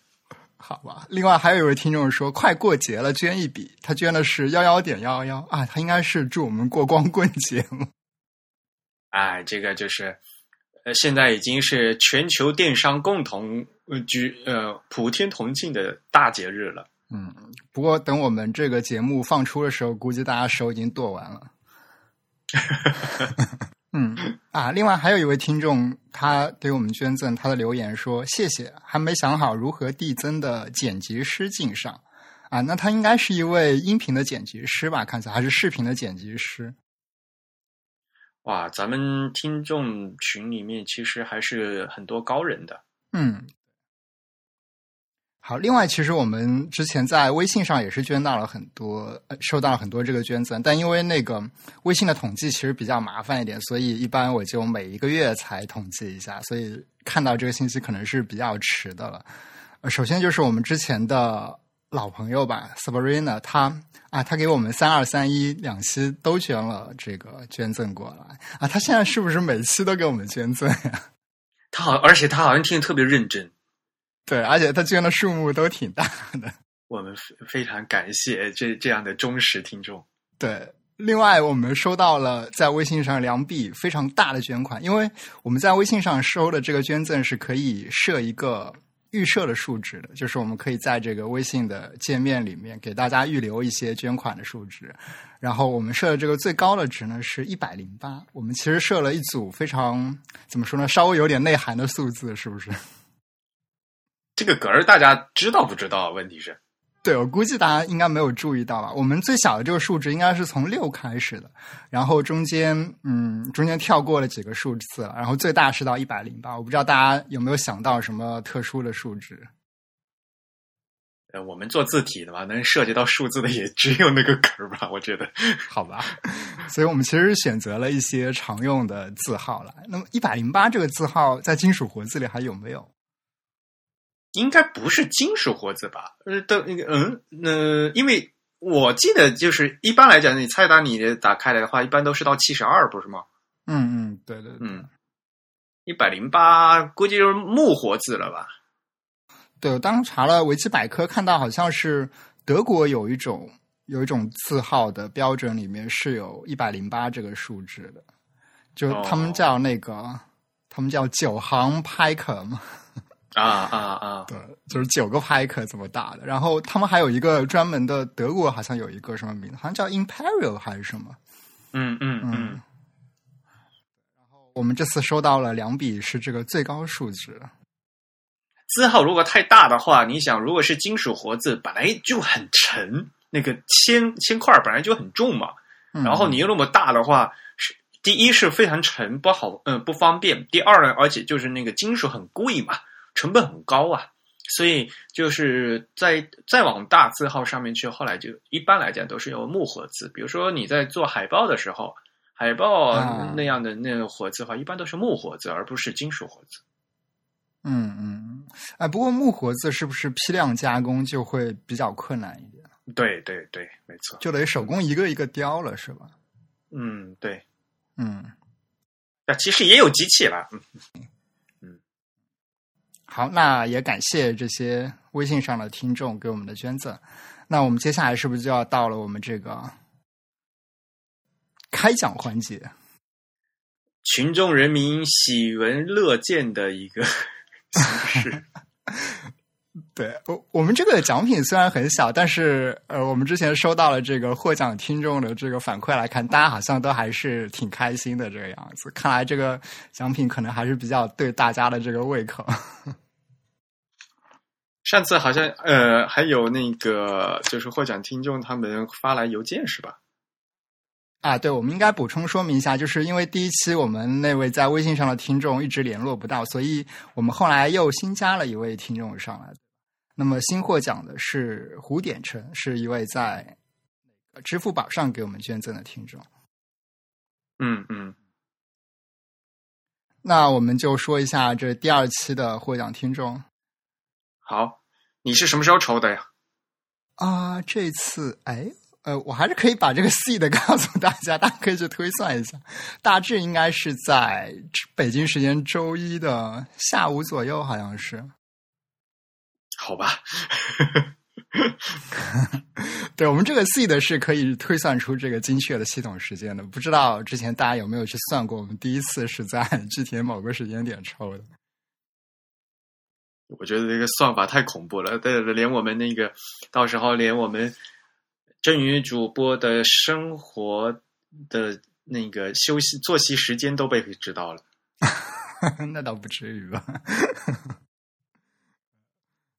好吧，另外还有一位听众说，快过节了，捐一笔。他捐的是幺幺点幺幺啊，他应该是祝我们过光棍节嘛。哎，这个就是，呃，现在已经是全球电商共同呃举呃普天同庆的大节日了。嗯，不过等我们这个节目放出的时候，估计大家手已经剁完了。嗯啊，另外还有一位听众，他给我们捐赠，他的留言说：“谢谢，还没想好如何递增的剪辑师敬上啊。”那他应该是一位音频的剪辑师吧？看起来还是视频的剪辑师。哇，咱们听众群里面其实还是很多高人的。嗯，好。另外，其实我们之前在微信上也是捐到了很多，收到了很多这个捐赠，但因为那个微信的统计其实比较麻烦一点，所以一般我就每一个月才统计一下，所以看到这个信息可能是比较迟的了。首先就是我们之前的老朋友吧，Sabrina，他啊，他给我们三二三一两期都捐了这个捐赠过来啊，他现在是不是每期都给我们捐赠呀？他好，而且他好像听得特别认真。对，而且他捐的数目都挺大的。我们非非常感谢这这样的忠实听众。对，另外我们收到了在微信上两笔非常大的捐款，因为我们在微信上收的这个捐赠是可以设一个预设的数值的，就是我们可以在这个微信的界面里面给大家预留一些捐款的数值，然后我们设的这个最高的值呢是一百零八。我们其实设了一组非常怎么说呢，稍微有点内涵的数字，是不是？这个格儿大家知道不知道？问题是。对，我估计大家应该没有注意到吧。我们最小的这个数值应该是从六开始的，然后中间嗯，中间跳过了几个数字，然后最大是到一百零八。我不知道大家有没有想到什么特殊的数值？呃，我们做字体的嘛，能涉及到数字的也只有那个格吧？我觉得，好吧。所以我们其实选择了一些常用的字号了。那么一百零八这个字号在金属活字里还有没有？应该不是金属活字吧？呃，的那个，嗯，呃，因为我记得就是一般来讲，你菜单你打开来的话，一般都是到七十二，不是吗？嗯嗯，对对，嗯，一百零八估计就是木活字了吧？对，我当时查了维基百科，看到好像是德国有一种有一种字号的标准里面是有一百零八这个数值的，就他们叫那个，他们叫九行拍克嘛。啊啊啊！对，就是九个拍克这么大的。然后他们还有一个专门的，德国好像有一个什么名字，好像叫 Imperial 还是什么？嗯嗯嗯。然后我们这次收到了两笔，是这个最高数值。字号如果太大的话，你想，如果是金属活字，本来就很沉，那个铅铅块本来就很重嘛。然后你又那么大的话，是第一是非常沉，不好，嗯，不方便。第二呢，而且就是那个金属很贵嘛。成本很高啊，所以就是在再往大字号上面去，后来就一般来讲都是用木活字。比如说你在做海报的时候，海报那样的那个活字的话，一般都是木活字，而不是金属活字。嗯嗯，哎，不过木活字是不是批量加工就会比较困难一点？对对对，没错，就得手工一个一个雕了，是吧？嗯，对，嗯，那其实也有机器了，嗯。好，那也感谢这些微信上的听众给我们的捐赠。那我们接下来是不是就要到了我们这个开奖环节？群众人民喜闻乐见的一个 形式。对，我我们这个奖品虽然很小，但是呃，我们之前收到了这个获奖听众的这个反馈来看，大家好像都还是挺开心的这个样子。看来这个奖品可能还是比较对大家的这个胃口。上次好像呃还有那个就是获奖听众他们发来邮件是吧？啊，对，我们应该补充说明一下，就是因为第一期我们那位在微信上的听众一直联络不到，所以我们后来又新加了一位听众上来。那么新获奖的是胡点成，是一位在支付宝上给我们捐赠的听众。嗯嗯。那我们就说一下这第二期的获奖听众。好，你是什么时候抽的呀？啊，这次哎，呃，我还是可以把这个 C 的 告诉大家，大家可以去推算一下，大致应该是在北京时间周一的下午左右，好像是。好吧，对我们这个 seed 是可以推算出这个精确的系统时间的，不知道之前大家有没有去算过？我们第一次是在 具体某个时间点抽的。我觉得这个算法太恐怖了，对，连我们那个到时候连我们正宇主播的生活的那个休息作息时间都被知道了，那倒不至于吧？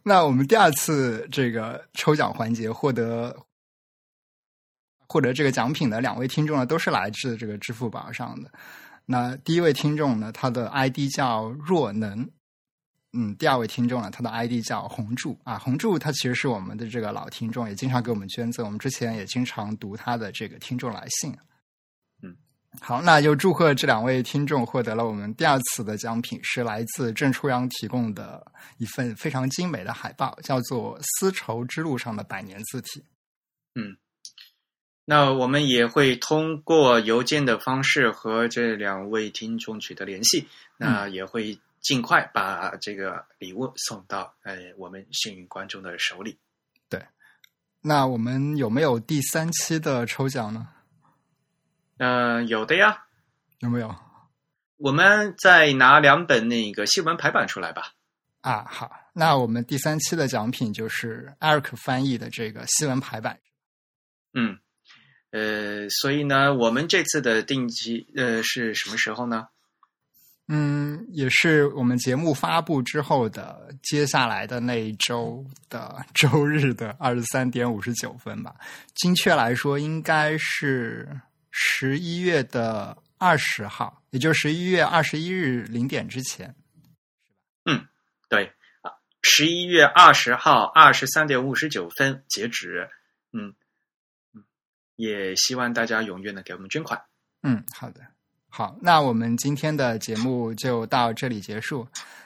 那我们第二次这个抽奖环节获得获得这个奖品的两位听众呢，都是来自这个支付宝上的。那第一位听众呢，他的 ID 叫若能。嗯，第二位听众呢，他的 ID 叫红柱啊，红柱他其实是我们的这个老听众，也经常给我们捐赠，我们之前也经常读他的这个听众来信。嗯，好，那就祝贺这两位听众获得了我们第二次的奖品，是来自郑初阳提供的一份非常精美的海报，叫做《丝绸之路上的百年字体》。嗯，那我们也会通过邮件的方式和这两位听众取得联系，那也会。尽快把这个礼物送到呃我们幸运观众的手里。对，那我们有没有第三期的抽奖呢？嗯，有的呀。有没有？我们再拿两本那个新闻排版出来吧。啊，好，那我们第三期的奖品就是艾瑞克翻译的这个新闻排版。嗯，呃，所以呢，我们这次的定期呃是什么时候呢？嗯，也是我们节目发布之后的接下来的那一周的周日的二十三点五十九分吧。精确来说，应该是十一月的二十号，也就是十一月二十一日零点之前。嗯，对啊，十一月二十号二十三点五十九分截止。嗯嗯，也希望大家踊跃的给我们捐款。嗯，好的。好，那我们今天的节目就到这里结束。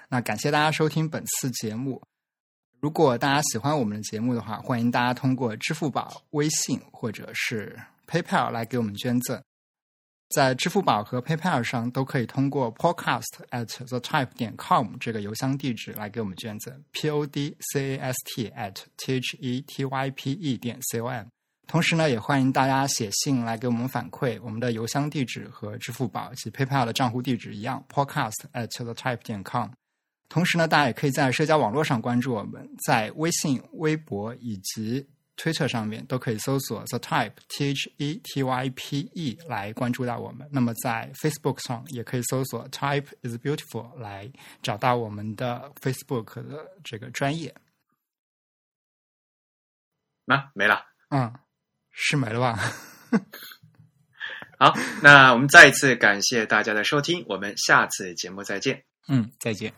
那感谢大家收听本次节目。如果大家喜欢我们的节目的话，欢迎大家通过支付宝、微信或者是 PayPal 来给我们捐赠。在支付宝和 PayPal 上都可以通过 podcast at the type 点 com 这个邮箱地址来给我们捐赠。p o d c a s t at t h e t y p e 点 c o m。同时呢，也欢迎大家写信来给我们反馈。我们的邮箱地址和支付宝及 PayPal 的账户地址一样，podcast at the type 点 com。同时呢，大家也可以在社交网络上关注我们，在微信、微博以及推特上面都可以搜索 the type t h e t y p e 来关注到我们。那么在 Facebook 上也可以搜索 type is beautiful 来找到我们的 Facebook 的这个专业。那没了，嗯。是没了吧？好，那我们再一次感谢大家的收听，我们下次节目再见。嗯，再见。